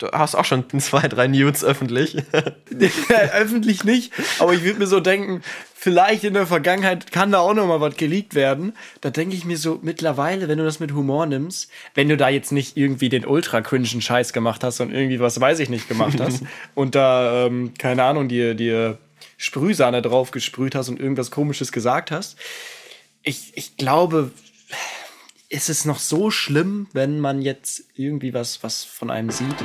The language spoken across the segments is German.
Du hast auch schon zwei, drei Nudes öffentlich. öffentlich nicht, aber ich würde mir so denken, vielleicht in der Vergangenheit kann da auch noch mal was geleakt werden. Da denke ich mir so mittlerweile, wenn du das mit Humor nimmst, wenn du da jetzt nicht irgendwie den ultra cringen Scheiß gemacht hast und irgendwie was weiß ich nicht gemacht hast und da ähm, keine Ahnung dir dir Sprühsahne drauf gesprüht hast und irgendwas komisches gesagt hast. Ich, ich glaube, ist es noch so schlimm, wenn man jetzt irgendwie was, was von einem sieht?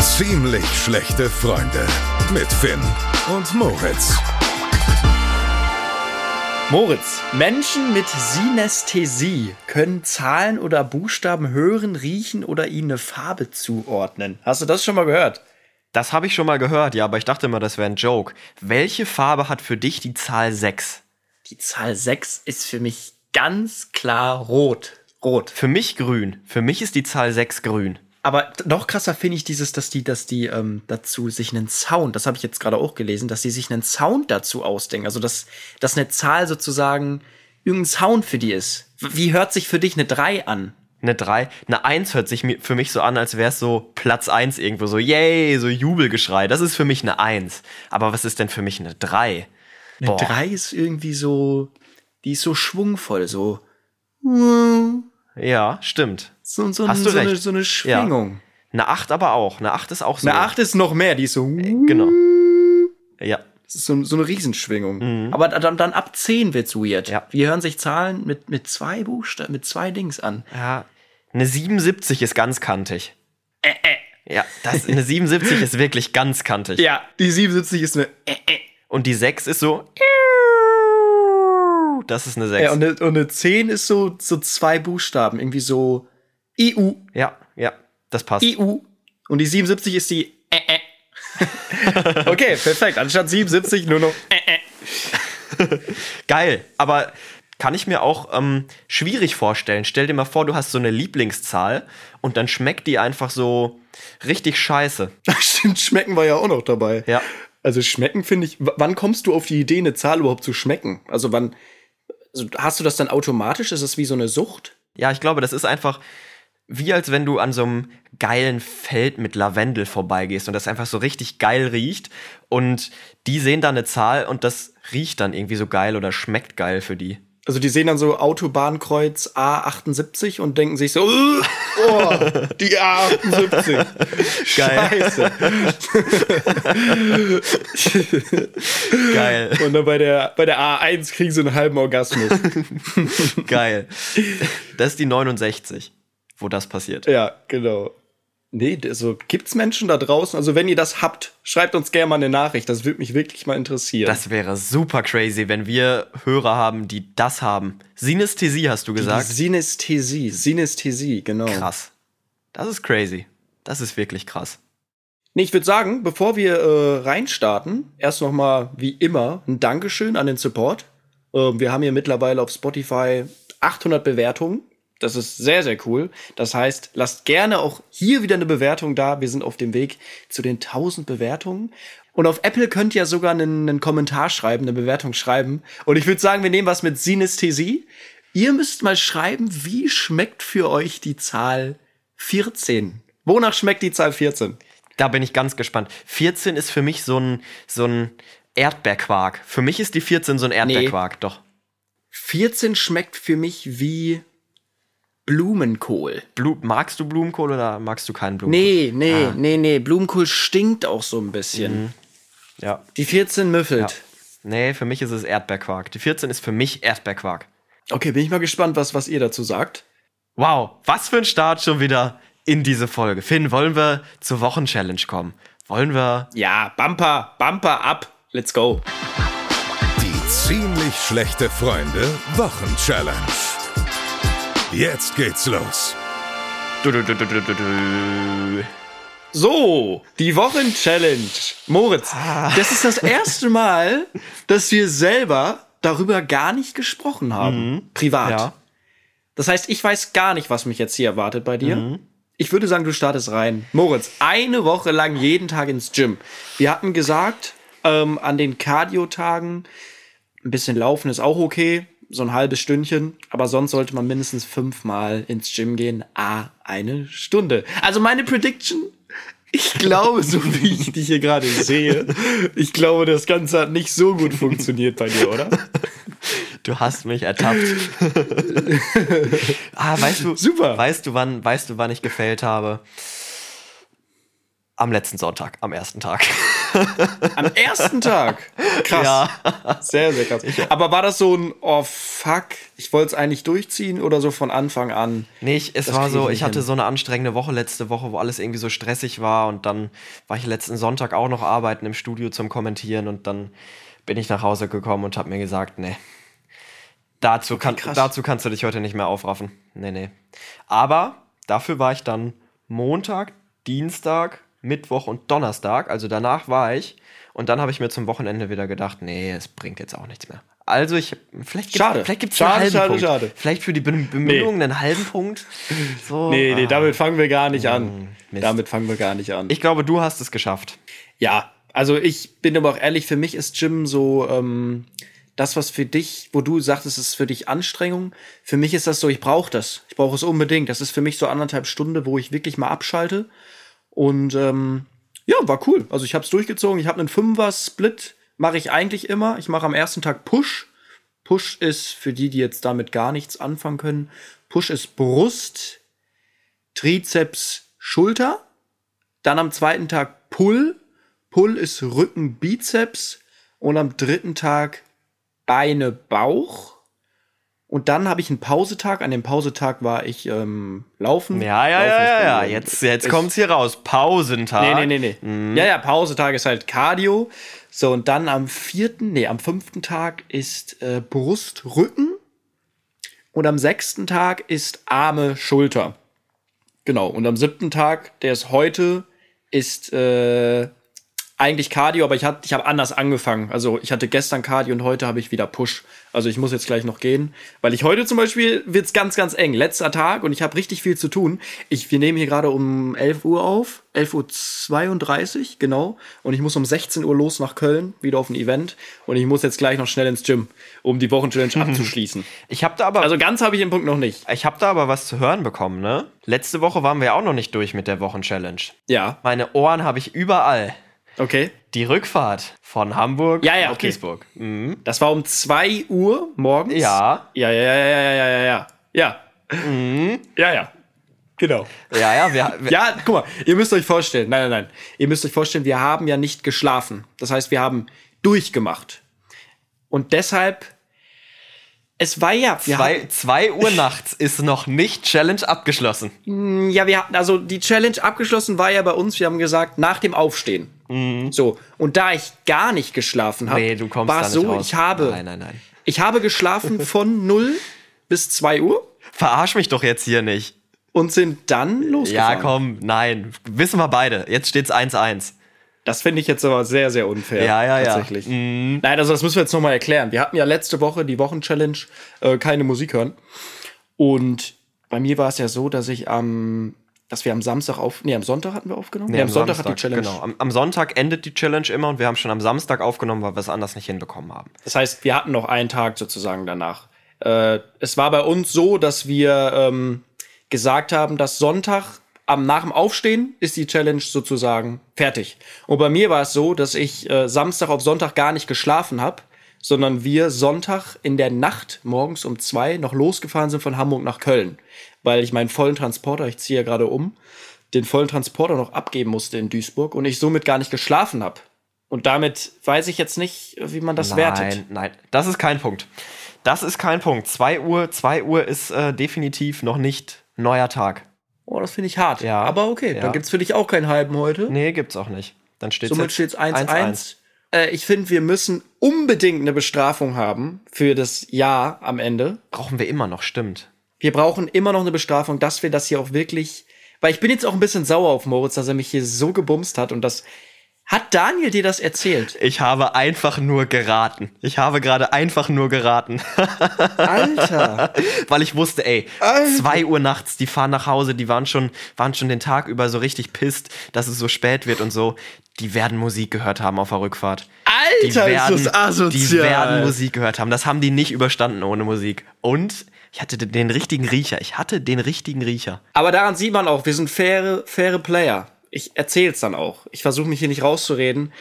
Ziemlich schlechte Freunde mit Finn und Moritz. Moritz, Menschen mit Synästhesie können Zahlen oder Buchstaben hören, riechen oder ihnen eine Farbe zuordnen. Hast du das schon mal gehört? Das habe ich schon mal gehört, ja, aber ich dachte immer, das wäre ein Joke. Welche Farbe hat für dich die Zahl 6? Die Zahl 6 ist für mich ganz klar rot. Rot. Für mich grün. Für mich ist die Zahl 6 grün. Aber noch krasser finde ich dieses, dass die, dass die ähm, dazu sich einen Sound, das habe ich jetzt gerade auch gelesen, dass sie sich einen Sound dazu ausdenken. Also dass, dass eine Zahl sozusagen irgendein Sound für die ist. Wie hört sich für dich eine 3 an? Eine 3. Eine 1 hört sich für mich so an, als wäre es so Platz 1 irgendwo, so yay, so Jubelgeschrei. Das ist für mich eine 1. Aber was ist denn für mich eine 3? Eine Boah. 3 ist irgendwie so, die ist so schwungvoll, so. Ja, stimmt. So, so, Hast du so, recht. Eine, so eine Schwingung. Ja. Eine 8 aber auch. Eine 8 ist auch so. Eine 8 ist noch mehr, die ist so. Genau. Ja. Das ist so, so eine Riesenschwingung. Mhm. Aber dann, dann ab 10 wird's weird. Ja. Wir hören sich Zahlen mit, mit zwei Buchstaben, mit zwei Dings an. Ja. Eine 77 ist ganz kantig. Äh, äh. Ja, das, eine 77 ist wirklich ganz kantig. Ja, die 77 ist eine äh, äh. Und die 6 ist so. Das ist eine 6. Ja, und eine, und eine 10 ist so, so zwei Buchstaben. Irgendwie so EU. Ja, ja, das passt. EU. Und die 77 ist die äh, äh. okay, perfekt. Anstatt 77 nur noch. Äh, äh. Geil, aber kann ich mir auch ähm, schwierig vorstellen. Stell dir mal vor, du hast so eine Lieblingszahl und dann schmeckt die einfach so richtig scheiße. Stimmt, schmecken war ja auch noch dabei. Ja. Also schmecken finde ich, wann kommst du auf die Idee, eine Zahl überhaupt zu schmecken? Also wann, also hast du das dann automatisch? Ist das wie so eine Sucht? Ja, ich glaube, das ist einfach, wie als wenn du an so einem geilen Feld mit Lavendel vorbeigehst und das einfach so richtig geil riecht und die sehen da eine Zahl und das riecht dann irgendwie so geil oder schmeckt geil für die. Also die sehen dann so Autobahnkreuz A78 und denken sich so, oh, die A78. Geil. Scheiße. Geil. Und dann bei der, bei der A1 kriegen sie einen halben Orgasmus. Geil. Das ist die 69 wo das passiert. Ja, genau. Nee, also gibt's Menschen da draußen? Also wenn ihr das habt, schreibt uns gerne mal eine Nachricht. Das würde mich wirklich mal interessieren. Das wäre super crazy, wenn wir Hörer haben, die das haben. Synästhesie hast du gesagt? Die Synästhesie, Synästhesie, genau. Krass. Das ist crazy. Das ist wirklich krass. Nee, ich würde sagen, bevor wir äh, reinstarten, erst noch mal wie immer ein Dankeschön an den Support. Äh, wir haben hier mittlerweile auf Spotify 800 Bewertungen. Das ist sehr, sehr cool. Das heißt, lasst gerne auch hier wieder eine Bewertung da. Wir sind auf dem Weg zu den 1000 Bewertungen. Und auf Apple könnt ihr sogar einen, einen Kommentar schreiben, eine Bewertung schreiben. Und ich würde sagen, wir nehmen was mit Synästhesie. Ihr müsst mal schreiben, wie schmeckt für euch die Zahl 14? Wonach schmeckt die Zahl 14? Da bin ich ganz gespannt. 14 ist für mich so ein, so ein Erdbeerquark. Für mich ist die 14 so ein Erdbeerquark, nee. doch. 14 schmeckt für mich wie Blumenkohl. Blu magst du Blumenkohl oder magst du keinen Blumenkohl? Nee, nee, ah. nee, nee. Blumenkohl stinkt auch so ein bisschen. Mhm. Ja. Die 14 müffelt. Ja. Nee, für mich ist es Erdbeerquark. Die 14 ist für mich Erdbeerquark. Okay, bin ich mal gespannt, was, was ihr dazu sagt. Wow, was für ein Start schon wieder in diese Folge. Finn, wollen wir zur Wochenchallenge kommen? Wollen wir. Ja, Bumper, Bumper ab. Let's go. Die ziemlich schlechte Freunde Wochenchallenge. Jetzt geht's los. Du, du, du, so, die Wochenchallenge. Moritz, ah. das ist das erste Mal, dass wir selber darüber gar nicht gesprochen haben. Mhm. Privat. Ja. Das heißt, ich weiß gar nicht, was mich jetzt hier erwartet bei dir. Mhm. Ich würde sagen, du startest rein. Moritz, eine Woche lang jeden Tag ins Gym. Wir hatten gesagt, ähm, an den Cardio-Tagen, ein bisschen laufen ist auch okay so ein halbes Stündchen, aber sonst sollte man mindestens fünfmal ins Gym gehen, a eine Stunde. Also meine Prediction, ich glaube, so wie ich dich hier gerade sehe, ich glaube, das Ganze hat nicht so gut funktioniert bei dir, oder? Du hast mich ertappt. ah, weißt du, Super. Weißt du, wann, weißt du, wann ich gefällt habe? Am letzten Sonntag, am ersten Tag. Am ersten Tag. Krass. Ja. Sehr, sehr krass. Aber war das so ein, oh fuck, ich wollte es eigentlich durchziehen oder so von Anfang an? Nee, ich, es Das war so, ich nicht hatte hin. so eine anstrengende Woche letzte Woche, wo alles irgendwie so stressig war und dann war ich letzten Sonntag auch noch arbeiten im Studio zum Kommentieren und dann bin ich nach Hause gekommen und habe mir gesagt, nee, dazu, kann, dazu kannst du dich heute nicht mehr aufraffen. Nee, nee. Aber dafür war ich dann Montag, Dienstag, Mittwoch und Donnerstag, also danach war ich und dann habe ich mir zum Wochenende wieder gedacht, nee, es bringt jetzt auch nichts mehr. Also ich, vielleicht Schade. gibt vielleicht gibt's Schade, einen halben schade, Punkt. schade. Vielleicht für die Bem- Bemühungen einen halben Punkt. So, Nee, nee, ah. damit fangen wir gar nicht an. Mist. Damit fangen wir gar nicht an. Ich glaube, du hast es geschafft. Ja, also ich bin aber auch ehrlich, für mich ist Gym so ähm, das, was für dich, wo du sagtest, es ist für dich Anstrengung. Für mich ist das so, ich brauche das. Ich brauche es unbedingt. Das ist für mich so anderthalb Stunden, wo ich wirklich mal abschalte. Und ähm, ja, war cool. Also ich habe es durchgezogen. Ich habe einen Fünfer-Split, mache ich eigentlich immer. Ich mache am ersten Tag Push. Push ist für die, die jetzt damit gar nichts anfangen können. Push ist Brust, Trizeps, Schulter. Dann am zweiten Tag Pull. Pull ist Rücken, Bizeps. Und am dritten Tag Beine, Bauch. Und dann habe ich einen Pausetag. An dem Pausetag war ich ähm, laufen. Ja, ja, Laufen ja, ja, ja. Jetzt, jetzt kommt's hier raus. Pausentag. Nee, nee, nee, nee. Ja, ja, Pausetag ist halt Cardio. So, und dann am vierten, nee, am fünften Tag ist äh, Brust, Rücken. Und am sechsten Tag ist Arme, Schulter. Genau. Und am siebten Tag, der ist heute, ist äh, eigentlich Cardio, aber ich, hat, ich habe anders angefangen. Also ich hatte gestern Cardio und heute habe ich wieder Push. Also ich muss jetzt gleich noch gehen, weil ich heute zum Beispiel wird's ganz, ganz eng. Letzter Tag und ich habe richtig viel zu tun. Ich, wir nehmen hier gerade um 11 Uhr auf, 11.32 Uhr, genau. Und ich muss um 16 Uhr los nach Köln, wieder auf ein Event. Und ich muss jetzt gleich noch schnell ins Gym, um die Wochenchallenge abzuschließen. Ich habe da aber Also ganz habe ich den Punkt noch nicht. ich habe da aber was zu hören bekommen, ne? Letzte Woche waren wir auch noch nicht durch mit der Wochenchallenge. Ja, Meine Ohren habe ich überall. Okay. Die Rückfahrt von Hamburg Ja, ja, nach okay. Duisburg. Mhm. Das war um 2 Uhr morgens. Ja. Ja, ja, ja, ja, ja, ja, ja. Ja. Ja, ja. Genau. Ja, ja, wir, wir Ja, guck mal, ihr müsst euch vorstellen, nein, nein, nein. Ihr müsst euch vorstellen, wir haben ja nicht geschlafen. Das heißt, wir haben durchgemacht. Und deshalb, es war ja, zwei, zwei Uhr nachts ist noch nicht Challenge abgeschlossen. hatten, ja, wir hatten, also die Challenge abgeschlossen war ja bei uns, wir haben gesagt, nach dem Aufstehen. So, und da ich gar nicht geschlafen habe, Nee, war es so, raus. ich habe, Nein, nein, nein. ich habe geschlafen von 0 bis 2 Uhr Verarsch mich doch jetzt hier nicht. und sind dann Ja, losgefahren. komm, nein. Wissen wir beide. Jetzt steht's 1-1. Das finde ich jetzt aber sehr, sehr unfair. Ja, ja, ja. Tatsächlich. Nein, also das müssen wir jetzt nochmal erklären. Wir hatten ja letzte Woche die Wochenchallenge äh, keine Musik hören. Und bei mir war es ja so, dass ich am, dass wir am Samstag auf, nee, am Sonntag hatten wir aufgenommen. Nee, am Sonntag hat die Challenge. Genau. Am, am Sonntag endet die Challenge immer und wir haben schon am Samstag aufgenommen, weil wir es anders nicht hinbekommen haben. Das heißt, wir hatten noch einen Tag sozusagen danach. Äh, es war bei uns so, dass wir ähm, gesagt haben, dass Sonntag am nach dem Aufstehen ist die Challenge sozusagen fertig. Und bei mir war es so, dass ich äh, Samstag auf Sonntag gar nicht geschlafen habe, sondern wir Sonntag in der Nacht morgens um zwei noch losgefahren sind von Hamburg nach Köln, weil ich meinen vollen Transporter, ich ziehe ja gerade um, den vollen Transporter noch abgeben musste in Duisburg und ich somit gar nicht geschlafen habe. Und damit weiß ich jetzt nicht, wie man das wertet. Nein, nein, das ist kein Punkt. Das ist kein Punkt. 2 Uhr, 2 Uhr ist äh, definitiv noch nicht neuer Tag. Oh, das finde ich hart. Ja. Aber okay, Ja. dann gibt's für dich auch keinen halben heute. Nee, gibt's auch nicht. Dann steht's Somit jetzt steht's 1-1. Äh, ich finde, wir müssen unbedingt eine Bestrafung haben für das Jahr am Ende. Brauchen wir immer noch, stimmt. Wir brauchen immer noch eine Bestrafung, dass wir das hier auch wirklich. Weil ich bin jetzt auch ein bisschen sauer auf Moritz, dass er mich hier so gebumst hat und das. Hat Daniel dir das erzählt? Ich habe einfach nur geraten. Ich habe gerade einfach nur geraten. Alter! Weil ich wusste, ey, Alter. 2 Uhr nachts, die fahren nach Hause, die waren schon, waren schon den Tag über so richtig pisst, dass es so spät wird und so. Die werden Musik gehört haben auf der Rückfahrt. Alter, die werden, ist das asozial. Die werden Musik gehört haben. Das haben die nicht überstanden ohne Musik. Und ich hatte den- richtigen Riecher. Ich hatte den richtigen Riecher. Aber daran sieht man auch, wir sind faire, faire Player. Ich erzähl's dann auch. Ich versuche mich hier nicht rauszureden.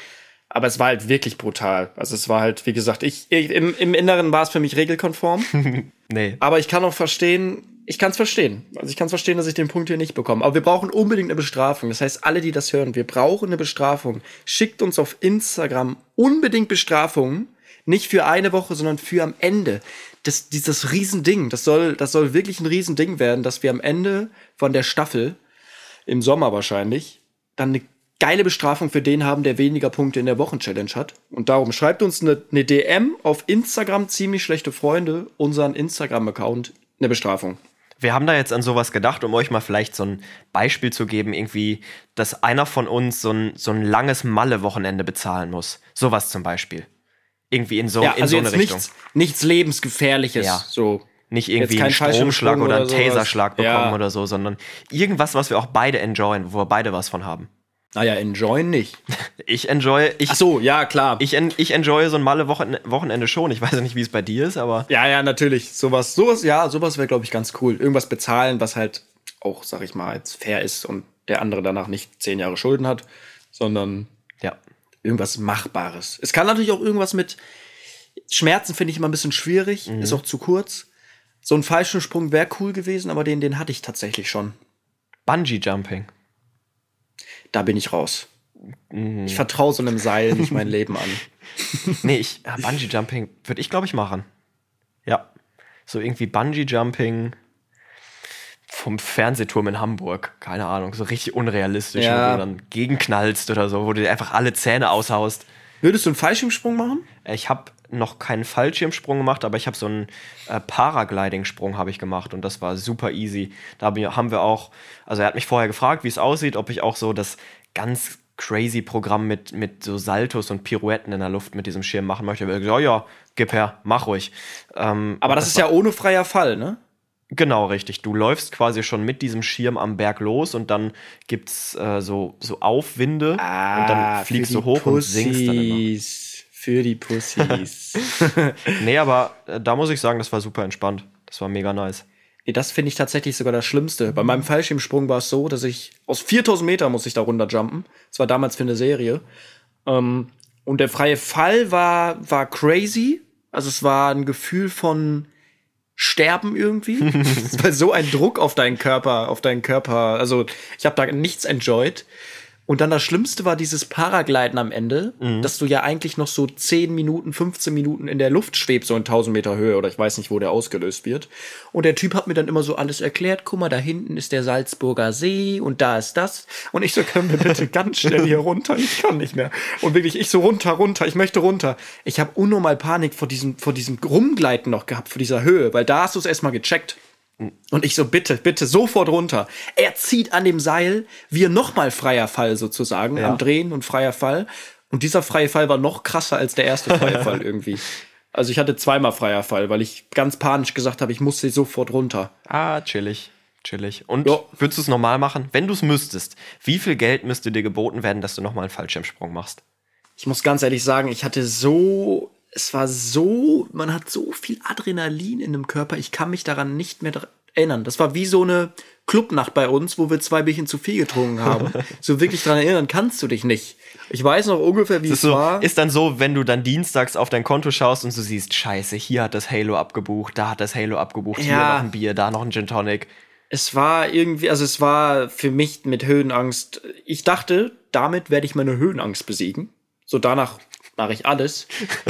Aber es war halt wirklich brutal. Also es war halt, wie gesagt, ich, ich im, im Inneren war es für mich regelkonform. Nee. aber ich kann auch verstehen, ich kann es verstehen. Also ich kann es verstehen, dass ich den Punkt hier nicht bekomme. Aber wir brauchen unbedingt eine Bestrafung. Das heißt, alle, die das hören, wir brauchen eine Bestrafung. Schickt uns auf Instagram unbedingt Bestrafungen. Nicht für eine Woche, sondern für am Ende. Das, dieses Riesending, das soll, das soll wirklich ein Riesending werden, dass wir am Ende von der Staffel, im Sommer wahrscheinlich, dann eine geile Bestrafung für den haben, der weniger Punkte in der Wochenchallenge hat. Und darum schreibt uns eine, eine DM auf Instagram, ziemlich schlechte Freunde, unseren Instagram-Account, eine Bestrafung. Wir haben da jetzt an sowas gedacht, um euch mal vielleicht so ein Beispiel zu geben, irgendwie, dass einer von uns so ein, so ein langes Malle-Wochenende bezahlen muss. Sowas zum Beispiel. Irgendwie in so, Ja, in also so eine Richtung. nichts, nichts lebensgefährliches. Ja. So. Nicht irgendwie einen Stromschlag oder einen oder sowas. Taserschlag bekommen Ja. oder so, sondern irgendwas, was wir auch beide enjoyen, wo wir beide was von haben. Naja, enjoyen nicht. Ich enjoy, ich, Ach so, ja, klar. ich, en, ich enjoy so ein Malle-Wochenende schon. Ich weiß ja nicht, wie es bei dir ist, aber ja, ja, natürlich. Sowas, sowas, ja, sowas wäre, glaube ich, ganz cool. Irgendwas bezahlen, was halt auch, sag ich mal, jetzt fair ist und der andere danach nicht zehn Jahre Schulden hat, sondern ja. irgendwas Machbares. Es kann natürlich auch irgendwas mit Schmerzen, finde ich immer ein bisschen schwierig, Mhm. ist auch zu kurz. So ein Fallschirmsprung wäre cool gewesen, aber den, den hatte ich tatsächlich schon. Bungee-Jumping. Da bin ich raus. Mhm. Ich vertraue so einem Seil nicht mein Leben an. Nee, ich, ja, Bungee-Jumping würde ich, glaube ich, machen. Ja. So irgendwie Bungee-Jumping vom Fernsehturm in Hamburg. Keine Ahnung, so richtig unrealistisch, Ja. wo du dann gegenknallst oder so, wo du dir einfach alle Zähne aushaust. Würdest du einen Fallschirmsprung machen? Ich habe noch keinen Fallschirmsprung gemacht, aber ich habe so einen äh, Paragliding-Sprung habe ich gemacht und das war super easy. Da haben wir auch, also er hat mich vorher gefragt, wie es aussieht, ob ich auch so das ganz crazy Programm mit, mit so Saltos und Pirouetten in der Luft mit diesem Schirm machen möchte. Ich habe gesagt, ja, ja, gib her, mach ruhig. Ähm, Aber das, ist ja ohne freier Fall, ne? Genau, richtig. Du läufst quasi schon mit diesem Schirm am Berg los und dann gibt's äh, so, so Aufwinde und dann fliegst Ah, für du hoch und singst dann immer. Für die Pussys. Nee, aber äh, da muss ich sagen, das war super entspannt. Das war mega nice. nee, das finde ich tatsächlich sogar das Schlimmste. Bei meinem Fallschirmsprung war es so, dass ich aus 4000 Meter muss ich da runterjumpen. Das war damals für eine Serie. Ähm, und der freie Fall war, war crazy. Also es war ein Gefühl von Sterben irgendwie. es war so ein Druck auf deinen Körper, auf deinen Körper. Also ich habe da nichts enjoyed. Und dann das Schlimmste war dieses Paragliden am Ende, dass du ja eigentlich noch so 10 Minuten, 15 Minuten in der Luft schwebst, so in 1000 Meter Höhe oder ich weiß nicht, wo der ausgelöst wird. Und der Typ hat mir dann immer so alles erklärt. Guck mal, da hinten ist der Salzburger See und da ist das. Und ich so, können wir bitte ganz schnell hier runter? Ich kann nicht mehr. Und wirklich, ich so runter, runter, ich möchte runter. Ich habe unnormal Panik vor diesem, vor diesem Rumgleiten noch gehabt, vor dieser Höhe, weil da hast du es erstmal gecheckt. Und ich so, bitte, bitte, sofort runter. Er zieht an dem Seil, wir nochmal freier Fall sozusagen, Ja. am Drehen und freier Fall. Und dieser freie Fall war noch krasser als der erste freie Fall irgendwie. Also ich hatte zweimal freier Fall, weil ich ganz panisch gesagt habe, ich muss sie sofort runter. Ah, chillig. Chillig. Und Ja. würdest du es normal machen? Wenn du es müsstest, wie viel Geld müsste dir geboten werden, dass du nochmal einen Fallschirmsprung machst? Ich muss ganz ehrlich sagen, ich hatte so, es war so, man hat so viel Adrenalin in dem Körper, ich kann mich daran nicht mehr erinnern. Das war wie so eine Clubnacht bei uns, wo wir zwei Bierchen zu viel getrunken haben. so wirklich daran erinnern kannst du dich nicht. Ich weiß noch ungefähr, wie Das es so, war. ist dann so, wenn du dann dienstags auf dein Konto schaust und du siehst, scheiße, hier hat das Halo abgebucht, da hat das Halo abgebucht, hier Ja. noch ein Bier, da noch ein Gin Tonic. Es war irgendwie, also es war für mich mit Höhenangst. Ich dachte, damit werde ich meine Höhenangst besiegen. So danach mache ich alles.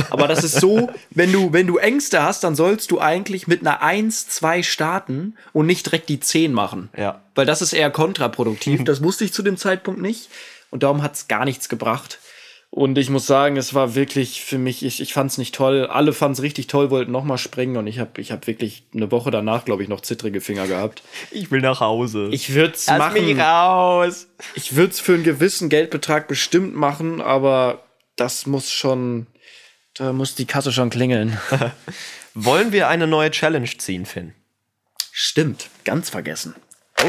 Aber das ist so, wenn du, wenn du Ängste hast, dann sollst du eigentlich mit einer 1, 2 starten und nicht direkt die 10 machen. Ja. Weil das ist eher kontraproduktiv. Das wusste ich zu dem Zeitpunkt nicht. Und darum hat es gar nichts gebracht. Und ich muss sagen, es war wirklich für mich, ich, ich fand es nicht toll. Alle fanden es richtig toll, wollten nochmal springen. Und ich habe ich hab wirklich eine Woche danach, glaube ich, noch zittrige Finger gehabt. Ich will nach Hause. Ich würde es machen. mich raus. Ich würde es für einen gewissen Geldbetrag bestimmt machen, aber das muss schon, da muss die Kasse schon klingeln. Wollen wir eine neue Challenge ziehen, Finn? Stimmt, ganz vergessen.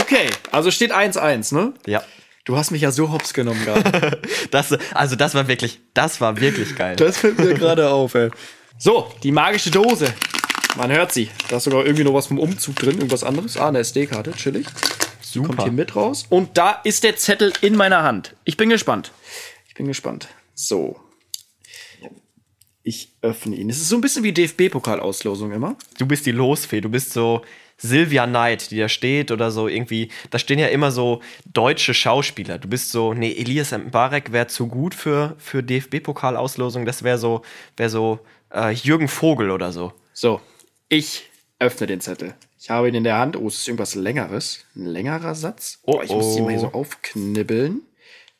Okay, also steht 1-1, ne? Ja. Du hast mich ja so hops genommen gerade. Das, also das war wirklich, das war wirklich geil. Das fällt mir gerade auf, ey. So, die magische Dose. Man hört sie. Da ist sogar irgendwie noch was vom Umzug drin, irgendwas anderes. Ah, eine SD-Karte, chillig. Super. Kommt hier mit raus. Und da ist der Zettel in meiner Hand. Ich bin gespannt. Ich bin gespannt. So. Ich öffne ihn. Es ist so ein bisschen wie DFB-Pokalauslosung immer. Du bist die Losfee, du bist so Sylvia Knight, die da steht oder so irgendwie. Da stehen ja immer so deutsche Schauspieler. Du bist so, nee, Elias Mbarek wäre zu gut für, für DFB-Pokalauslosung. Das wäre so, wär so äh, Jürgen Vogel oder so. So, ich öffne den Zettel. Ich habe ihn in der Hand. Oh, es ist irgendwas Längeres. Ein längerer Satz. Oh, ich muss ihn mal hier so aufknibbeln.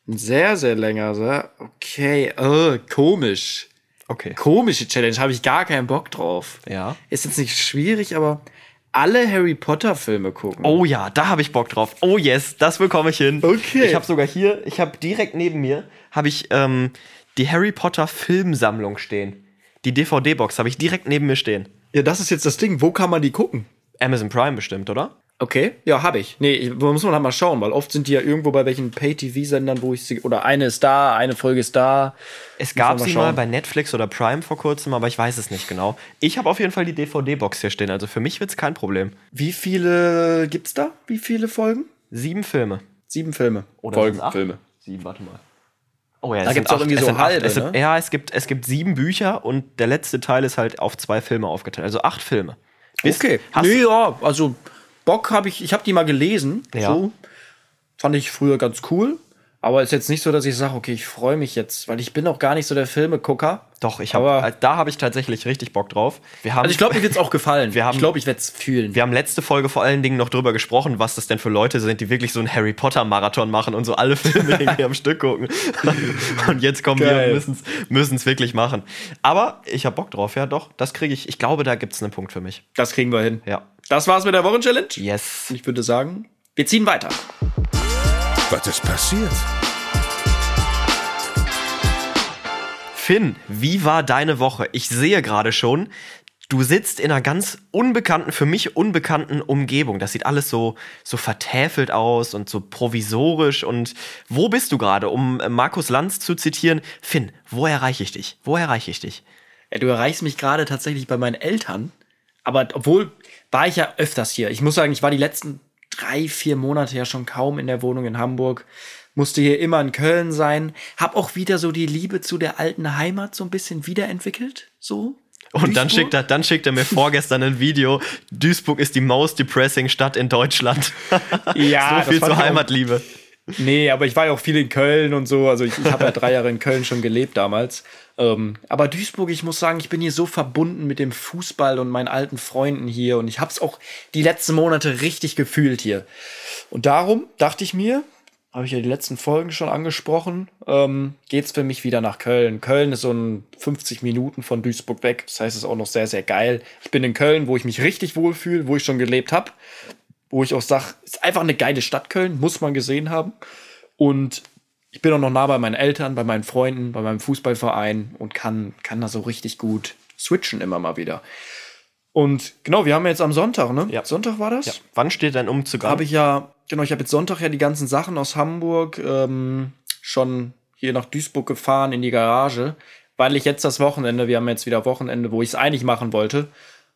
Ein sehr, sehr längerer Satz. Okay, oh, komisch. Okay. Komische Challenge, habe ich gar keinen Bock drauf. Ja. Ist jetzt nicht schwierig, aber alle Harry Potter Filme gucken. Oh ja, da habe ich Bock drauf. Oh yes, das bekomme ich hin. Okay. Ich habe sogar hier, ich habe direkt neben mir, habe ich ähm, die Harry Potter Filmsammlung stehen. Die DVD-Box habe ich direkt neben mir stehen. Ja, das ist jetzt das Ding. Wo kann man die gucken? Amazon Prime bestimmt, oder? Okay, ja, habe ich. Nee, muss man halt mal schauen, weil oft sind die ja irgendwo bei welchen Pay-TV-Sendern, wo ich sie. Oder eine ist da, eine Folge ist da. Es gab man sie mal mal bei Netflix oder Prime vor kurzem, aber ich weiß es nicht genau. Ich habe auf jeden Fall die DVD-Box hier stehen, also für mich wird es kein Problem. Wie viele gibt's da? Wie viele Folgen? Sieben Filme. Sieben Filme. Oder Folgen? Filme. Sieben, warte mal. Oh ja, Da es sind auch irgendwie so acht. halbe, Es ne? Ja, es gibt, es gibt sieben Bücher und der letzte Teil ist halt auf zwei Filme aufgeteilt. Also acht Filme. Bist- Okay. Hast, nee, ja, also Bock habe ich, ich habe die mal gelesen. Ja. So. Fand ich früher ganz cool. Aber ist jetzt nicht so, dass ich sage, okay, ich freue mich jetzt, weil ich bin auch gar nicht so der Filmegucker. Doch, ich habe, da habe ich tatsächlich richtig Bock drauf. Wir haben, Also ich glaube, mir wird's auch gefallen. Wir haben- ich glaube, ich werde es fühlen. wir haben letzte Folge vor allen Dingen noch drüber gesprochen, was das denn für Leute sind, die wirklich so einen Harry Potter Marathon machen und so alle Filme irgendwie am Stück gucken. Und jetzt kommen wir Geil. und müssen es wirklich machen. Aber ich habe Bock drauf, ja doch. Das kriege ich. Ich glaube, da gibt es einen Punkt für mich. Das kriegen wir hin. Ja. Das war's mit der Wochenchallenge. Yes. Ich würde sagen, wir ziehen weiter. Was ist passiert? Finn, wie war deine Woche? Ich sehe gerade schon, du sitzt in einer ganz unbekannten, für mich unbekannten Umgebung. Das sieht alles so, so vertäfelt aus und so provisorisch. Und wo bist du gerade? Um äh, Markus Lanz zu zitieren, Finn, wo erreiche ich dich? Wo erreiche ich dich? Ja, du erreichst mich gerade tatsächlich bei meinen Eltern. Aber obwohl war ich ja öfters hier. Ich muss sagen, ich war die letzten drei, vier Monate ja schon kaum in der Wohnung in Hamburg. Musste hier immer in Köln sein. Hab auch wieder so die Liebe zu der alten Heimat so ein bisschen wiederentwickelt. So. Und dann schickt, er, dann schickt er mir vorgestern ein Video. Duisburg ist die most depressing Stadt in Deutschland. Ja, so viel zur ich auch- Heimatliebe. Nee, aber ich war ja auch viel in Köln und so. Also ich, ich habe ja drei Jahre in Köln schon gelebt damals. Ähm, aber Duisburg, ich muss sagen, ich bin hier so verbunden mit dem Fußball und meinen alten Freunden hier. Und ich habe es auch die letzten Monate richtig gefühlt hier. Und darum dachte ich mir, habe ich ja die letzten Folgen schon angesprochen, ähm, geht's für mich wieder nach Köln. Köln ist so ein 50 Minuten von Duisburg weg. Das heißt, es ist auch noch sehr, sehr geil. Ich bin in Köln, wo ich mich richtig wohlfühle, wo ich schon gelebt habe wo ich auch sage, ist einfach eine geile Stadt Köln, muss man gesehen haben. Und ich bin auch noch nah bei meinen Eltern, bei meinen Freunden, bei meinem Fußballverein und kann, kann da so richtig gut switchen immer mal wieder. Und genau, wir haben jetzt am Sonntag, ne? Ja. Sonntag war das? Wann steht dein Umzug an? Habe ich ja, genau, ich habe jetzt Sonntag ja die ganzen Sachen aus Hamburg ähm, schon hier nach Duisburg gefahren in die Garage, weil ich jetzt das Wochenende, wir haben jetzt wieder Wochenende, wo ich es eigentlich machen wollte,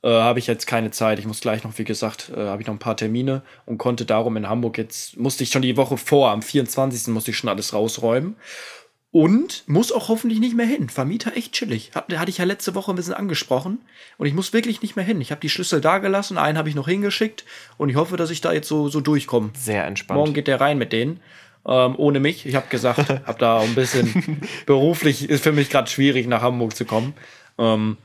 äh, habe ich jetzt keine Zeit. Ich muss gleich noch, wie gesagt, äh, habe ich noch ein paar Termine und konnte darum in Hamburg jetzt, musste ich schon die Woche vor, am 24. musste ich schon alles rausräumen. Und muss auch hoffentlich nicht mehr hin. Vermieter echt chillig. Hat, hatte ich ja letzte Woche ein bisschen angesprochen. Und ich muss wirklich nicht mehr hin. Ich habe die Schlüssel da gelassen, einen habe ich noch hingeschickt. Und ich hoffe, dass ich da jetzt so, so durchkomme. Sehr entspannt. Morgen geht der rein mit denen. Ähm, ohne mich. Ich habe gesagt, habe da ein bisschen beruflich ist für mich gerade schwierig, nach Hamburg zu kommen. Ähm,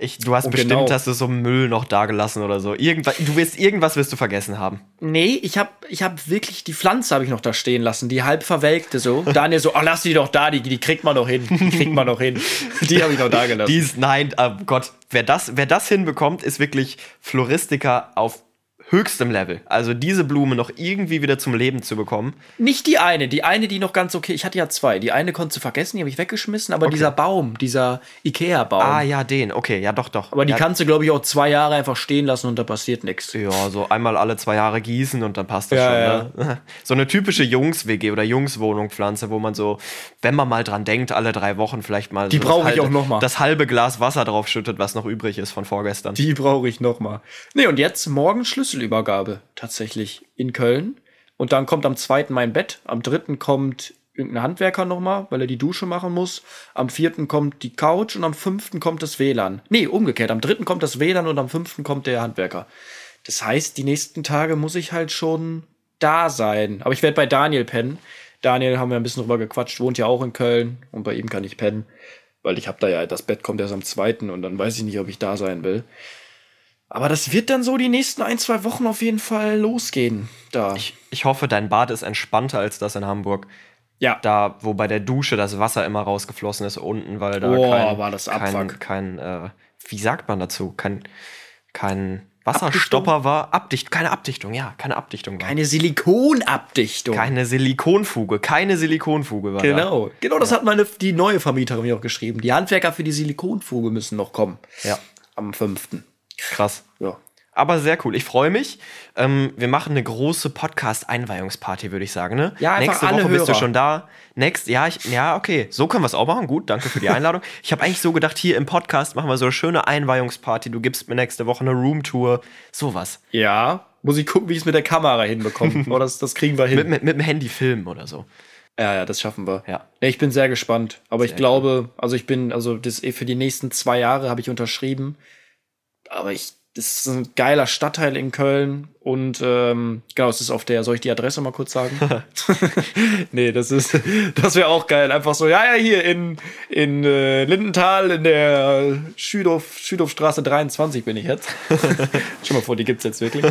Ich, du hast Und bestimmt, genau. hast du so Müll noch da gelassen oder so. Irgendwas, du wirst, irgendwas wirst du vergessen haben. nee, ich habe ich hab wirklich die Pflanze habe ich noch da stehen lassen, die halb verwelkte so. Daniel so, oh, lass die doch da, die, die kriegt man noch hin. Die kriegt man noch hin. Die habe ich noch da gelassen. Dies, nein, oh Gott, wer das, wer das hinbekommt, ist wirklich Floristiker auf höchstem Level. Also diese Blume noch irgendwie wieder zum Leben zu bekommen. Nicht die eine, die eine, die noch ganz okay. Ich hatte ja zwei. Die eine konntest du vergessen, die habe ich weggeschmissen, aber dieser Baum, dieser Ikea-Baum. Ah ja, den. Okay, ja doch, doch. aber die ja, kannst du, glaube ich, auch zwei Jahre einfach stehen lassen und da passiert nichts. Ja, so einmal alle zwei Jahre gießen und dann passt das Ja, schon. Ne? So eine typische Jungs-WG oder Jungswohnung-Pflanze, wo man so, wenn man mal dran denkt, alle drei Wochen vielleicht mal Die so das brauche ich halbe- auch noch mal. das halbe Glas Wasser drauf schüttet, was noch übrig ist von vorgestern. Die brauche ich noch mal. Nee, und jetzt morgen Schlüsselübergabe tatsächlich in Köln. Und dann kommt am zweiten mein Bett. Am dritten kommt irgendein Handwerker noch mal, weil er die Dusche machen muss. Am vierten kommt die Couch und am fünften kommt das WLAN. Nee, umgekehrt. Am dritten kommt das WLAN und am fünften kommt der Handwerker. Das heißt, die nächsten Tage muss ich halt schon da sein. Aber ich werde bei Daniel pennen. Daniel haben wir ein bisschen drüber gequatscht, wohnt ja auch in Köln und bei ihm kann ich pennen. Weil ich habe da ja, das Bett kommt erst am zweiten und dann weiß ich nicht, ob ich da sein will. Aber das wird dann so die nächsten ein, zwei Wochen auf jeden Fall losgehen. Da. Ich, ich hoffe, dein Bad ist entspannter als das in Hamburg. ja. Da, wo bei der Dusche das Wasser immer rausgeflossen ist unten, weil da Oh, kein, war das kein, Abfuck. kein äh, wie sagt man dazu? Kein, kein Wasserstopper war. Abdicht, keine Abdichtung, ja, keine Abdichtung war. Eine Silikonabdichtung. Keine Silikonfuge, keine Silikonfuge war da. Genau. Genau, das hat meine, die neue Vermieterin mir auch geschrieben. Die Handwerker für die Silikonfuge müssen noch kommen. Ja, Am fünften. Krass. Ja. Aber sehr cool. Ich freue mich. Ähm, wir machen eine große Podcast-Einweihungsparty, würde ich sagen. Ne? Ja, Nächste alle Woche bist du Hörer. schon da. Next, ja, ich, ja, okay. So können wir es auch machen. Gut, danke für die Einladung. ich habe eigentlich so gedacht, hier im Podcast machen wir so eine schöne Einweihungsparty. Du gibst mir nächste Woche eine Roomtour. Sowas. Ja. Muss ich gucken, wie ich es mit der Kamera hinbekomme. Aber das, das kriegen wir hin. Mit, mit, mit dem Handy filmen oder so. Ja, ja, das schaffen wir. Ja. Ich bin sehr gespannt. Aber ich Sehr glaube, also ich bin, also das für die nächsten zwei Jahre habe ich unterschrieben. Aber ich, das ist ein geiler Stadtteil in Köln. Und ähm, genau, es ist auf der, soll ich die Adresse mal kurz sagen? nee, das ist, das wäre auch geil. Einfach so, ja, ja, hier in, in äh, Lindenthal in der Schüdorf, Schüdorfstraße 23 bin ich jetzt. Schon mal vor, die gibt's jetzt wirklich.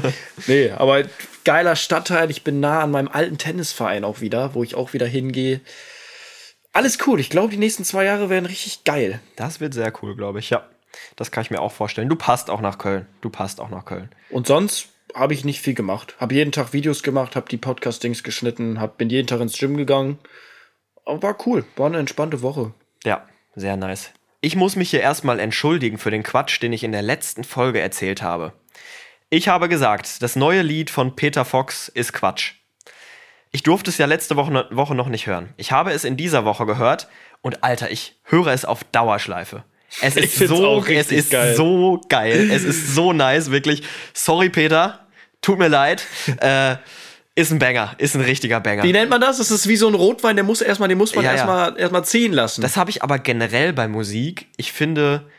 Nee, aber geiler Stadtteil. Ich bin nah an meinem alten Tennisverein auch wieder, wo ich auch wieder hingehe. Alles cool. Ich glaube, die nächsten zwei Jahre werden richtig geil. Das wird sehr cool, glaube ich. Ja, das kann ich mir auch vorstellen. Du passt auch nach Köln. Du passt auch nach Köln. Und sonst habe ich nicht viel gemacht. Habe jeden Tag Videos gemacht, habe die Podcast-Dings geschnitten, hab, bin jeden Tag ins Gym gegangen. Aber war cool. War eine entspannte Woche. Ja, sehr nice. Ich muss mich hier erstmal entschuldigen für den Quatsch, den ich in der letzten Folge erzählt habe. Ich habe gesagt, das neue Lied von Peter Fox ist Quatsch. Ich durfte es ja letzte Woche, Woche noch nicht hören. Ich habe es in dieser Woche gehört und Alter, ich höre es auf Dauerschleife. Es ist so, es ist geil. so geil. Es ist so nice, wirklich. Sorry, Peter. Tut mir leid. Äh, ist ein Banger. Ist ein richtiger Banger. Wie nennt man das? Das ist wie so ein Rotwein, der muss erstmal, den muss man Ja, ja. erstmal erstmal ziehen lassen. Das habe ich aber generell bei Musik. Ich finde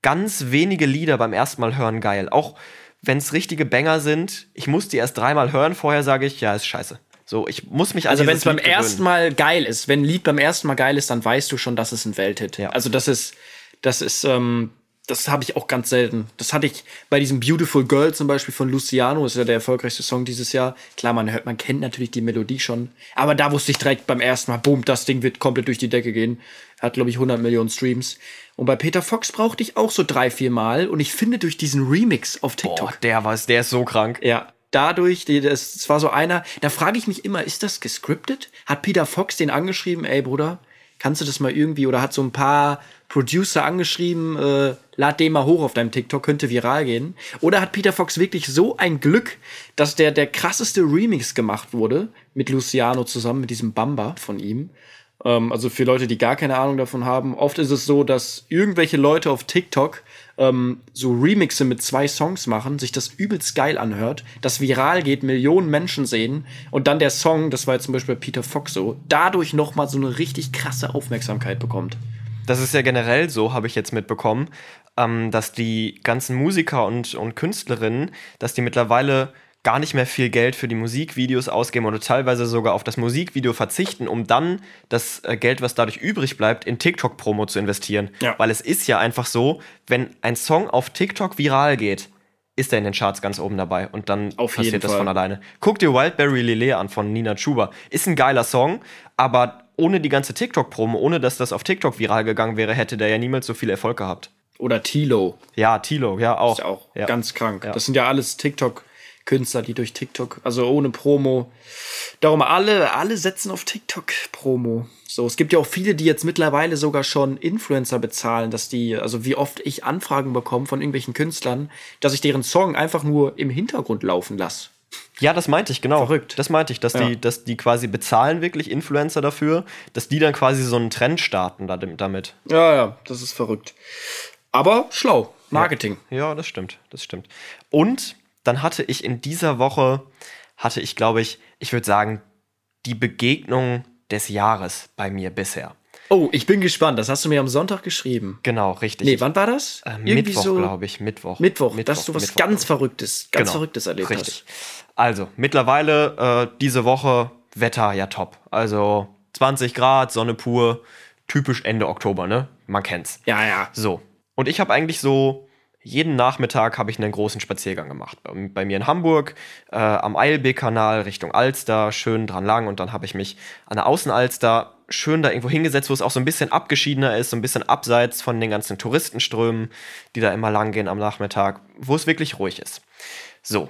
ganz wenige Lieder beim ersten Mal hören geil. Auch wenn es richtige Banger sind, ich muss die erst dreimal hören, vorher sage ich, ja, ist scheiße. So, ich muss mich an Also wenn es beim ersten Mal geil ist, wenn ein Lied beim ersten Mal geil ist, dann weißt du schon, dass es ein Welthit. Ja. Also das ist, das ist, ähm, das habe ich auch ganz selten. Das hatte ich bei diesem Beautiful Girl zum Beispiel von Luciano, das ist ja der erfolgreichste Song dieses Jahr. Klar, man hört, man kennt natürlich die Melodie schon, aber da wusste ich direkt beim ersten Mal, boom, das Ding wird komplett durch die Decke gehen. Hat glaube ich 100 Millionen Streams. Und bei Peter Fox brauchte ich auch so drei, vier Mal. Und ich finde durch diesen Remix auf TikTok, Boah, der was, der ist so krank. ja, dadurch, das war so einer, da frage ich mich immer, ist das gescriptet? Hat Peter Fox den angeschrieben, ey Bruder, kannst du das mal irgendwie, oder hat so ein paar Producer angeschrieben, äh, lad den mal hoch auf deinem TikTok, könnte viral gehen? Oder hat Peter Fox wirklich so ein Glück, dass der der krasseste Remix gemacht wurde, mit Luciano zusammen, mit diesem Bamba von ihm? Ähm, also für Leute, die gar keine Ahnung davon haben, oft ist es so, dass irgendwelche Leute auf TikTok ähm, so Remixe mit zwei Songs machen, sich das übelst geil anhört, das viral geht, Millionen Menschen sehen und dann der Song, das war jetzt zum Beispiel bei Peter Fox so, dadurch noch mal so eine richtig krasse Aufmerksamkeit bekommt. Das ist ja generell so, habe ich jetzt mitbekommen, ähm, dass die ganzen Musiker und, und Künstlerinnen, dass die mittlerweile gar nicht mehr viel Geld für die Musikvideos ausgeben oder teilweise sogar auf das Musikvideo verzichten, um dann das äh, Geld, was dadurch übrig bleibt, in TikTok-Promo zu investieren. Ja. Weil es ist ja einfach so, wenn ein Song auf TikTok viral geht, ist er in den Charts ganz oben dabei und dann Auf passiert das Fall. von alleine. Guck dir Wildberry Lillet an von Nina Chuba. Ist ein geiler Song, aber ohne die ganze TikTok-Promo, ohne dass das auf TikTok viral gegangen wäre, hätte der ja niemals so viel Erfolg gehabt. Oder Tilo, Ja, Tilo, ja auch. ist ja auch ja. ganz krank. Ja. Das sind ja alles TikTok Künstler, die durch TikTok, also ohne Promo. Darum alle, alle setzen auf TikTok Promo. So, es gibt ja auch viele, die jetzt mittlerweile sogar schon Influencer bezahlen, dass die, also wie oft ich Anfragen bekomme von irgendwelchen Künstlern, dass ich deren Song einfach nur im Hintergrund laufen lasse. Ja, das meinte ich, genau. Verrückt. Das meinte ich, dass, Ja. die, dass die quasi bezahlen wirklich Influencer dafür, dass die dann quasi so einen Trend starten da- damit. Ja, ja, das ist verrückt. Aber schlau. Marketing. Ja, das stimmt, das stimmt. Und dann hatte ich in dieser Woche, hatte ich, glaube ich, ich würde sagen, die Begegnung des Jahres bei mir bisher. Oh, ich bin gespannt. Das hast du mir am Sonntag geschrieben. Genau, richtig. Nee, wann war das? äh, Mittwoch, glaube ich, Mittwoch. Mittwoch, dass du was Mittwoch, ganz Mittwoch. Verrücktes, ganz Genau, Verrücktes erlebt Richtig. Also, mittlerweile äh, diese Woche Wetter ja top. Also 20 Grad, Sonne pur, typisch Ende Oktober, ne? Man kennt's. hast. Ja, ja. So. Und ich habe eigentlich so jeden Nachmittag habe ich einen großen Spaziergang gemacht. Bei, bei mir in Hamburg, äh, am Eilbeek-Kanal Richtung Alster, schön dran lang. Und dann habe ich mich an der Außenalster schön da irgendwo hingesetzt, wo es auch so ein bisschen abgeschiedener ist, so ein bisschen abseits von den ganzen Touristenströmen, die da immer lang gehen am Nachmittag, wo es wirklich ruhig ist. So.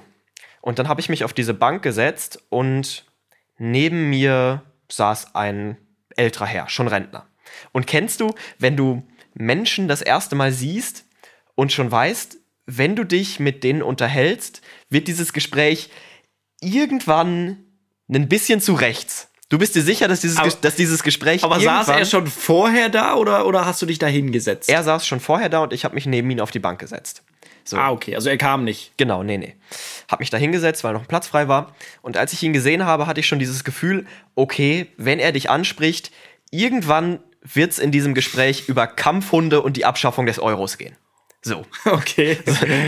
Und dann habe ich mich auf diese Bank gesetzt und neben mir saß ein älterer Herr, schon Rentner. Und kennst du, wenn du Menschen das erste Mal siehst und schon weißt, wenn du dich mit denen unterhältst, wird dieses Gespräch irgendwann ein bisschen zu rechts. Du bist dir sicher, dass dieses, Aber- dass dieses Gespräch Aber saß er schon vorher da oder, oder hast du dich da hingesetzt? Er saß schon vorher da und ich habe mich neben ihn auf die Bank gesetzt. So. Ah, okay. Also er kam nicht. Genau, nee, nee. Hab mich da hingesetzt, weil noch ein Platz frei war. Und als ich ihn gesehen habe, hatte ich schon dieses Gefühl, okay, wenn er dich anspricht, irgendwann wird's in diesem Gespräch über Kampfhunde und die Abschaffung des Euros gehen. So. Okay.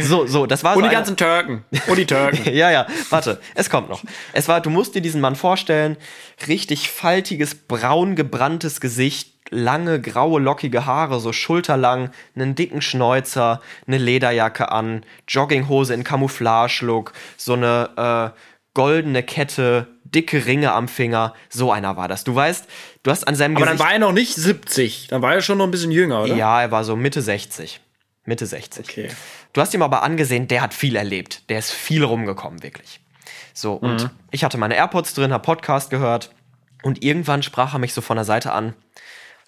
So, so, das war Und so die ganzen Türken. Und die Türken. ja, ja, warte, es kommt noch. Es war, du musst dir diesen Mann vorstellen, richtig faltiges, braun gebranntes Gesicht, lange, graue, lockige Haare, so schulterlang, einen dicken Schnäuzer, eine Lederjacke an, Jogginghose in Camouflage-Look, so eine äh, goldene Kette, dicke Ringe am Finger. So einer war das. Du weißt, du hast an seinem Aber dann Gesicht... war er noch nicht 70. Dann war er schon noch ein bisschen jünger, oder? ja, er war so Mitte 60. Mitte 60. Okay. Du hast ihm aber angesehen, der hat viel erlebt. Der ist viel rumgekommen, wirklich. So, und Mhm. ich hatte meine AirPods drin, hab Podcast gehört und irgendwann sprach er mich so von der Seite an.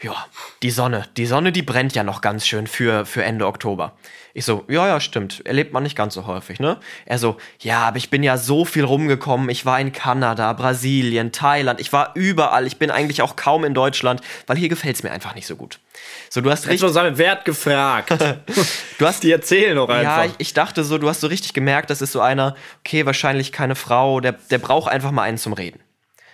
Ja, die Sonne, die Sonne, die brennt ja noch ganz schön für, für Ende Oktober. Ich so, ja, ja, stimmt, erlebt man nicht ganz so häufig, ne? Er so, ja, aber ich bin ja so viel rumgekommen. Ich war in Kanada, Brasilien, Thailand, ich war überall. Ich bin eigentlich auch kaum in Deutschland, weil hier gefällt's mir einfach nicht so gut. So, du hast richtig, seinen Wert gefragt. du hast die erzählen doch einfach. ja, ich, ich dachte so, du hast so richtig gemerkt, das ist so einer, okay, wahrscheinlich keine Frau, der, der braucht einfach mal einen zum Reden.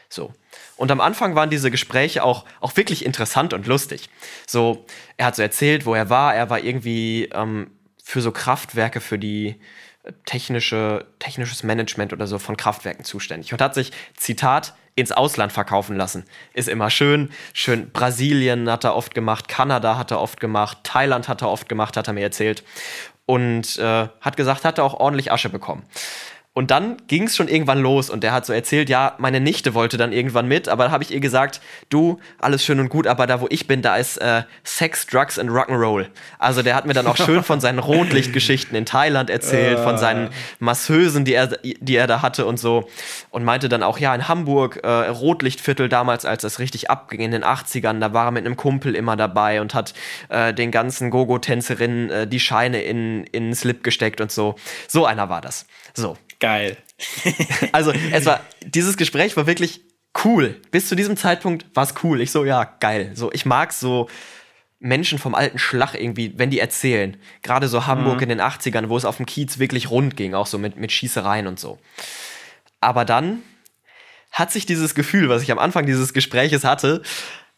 So. Und am Anfang waren diese Gespräche auch, auch wirklich interessant und lustig. So, er hat so erzählt, wo er war. Er war irgendwie ähm, für so Kraftwerke, für die äh, technische, technisches Management oder so von Kraftwerken zuständig. Und hat sich, Zitat, ins Ausland verkaufen lassen. Ist immer schön. Schön Brasilien hat er oft gemacht, Kanada hat er oft gemacht, Thailand hat er oft gemacht, hat er mir erzählt. Und äh, hat gesagt, hat er auch ordentlich Asche bekommen. Und dann ging es schon irgendwann los und der hat so erzählt, ja, meine Nichte wollte dann irgendwann mit, aber da habe ich ihr gesagt, du, alles schön und gut, aber da wo ich bin, da ist äh, Sex, Drugs and Rock'n'Roll. Also der hat mir dann auch schön von seinen Rotlichtgeschichten in Thailand erzählt, von seinen Masseusen, die er, die er da hatte und so. Und meinte dann auch, ja, in Hamburg, äh, Rotlichtviertel damals, als das richtig abging in den 80ern, da war er mit einem Kumpel immer dabei und hat äh, den ganzen Gogo-Tänzerinnen äh, die Scheine in, in den Slip gesteckt und so. So einer war das. So. Geil. Also, es war, dieses Gespräch war wirklich cool. Bis zu diesem Zeitpunkt war es cool. Ich so, ja, geil. So, ich mag so Menschen vom alten Schlag irgendwie, wenn die erzählen. Gerade so Hamburg in den 80ern, wo es auf dem Kiez wirklich rund ging, auch so mit, mit Schießereien und so. Aber dann hat sich dieses Gefühl, was ich am Anfang dieses Gespräches hatte,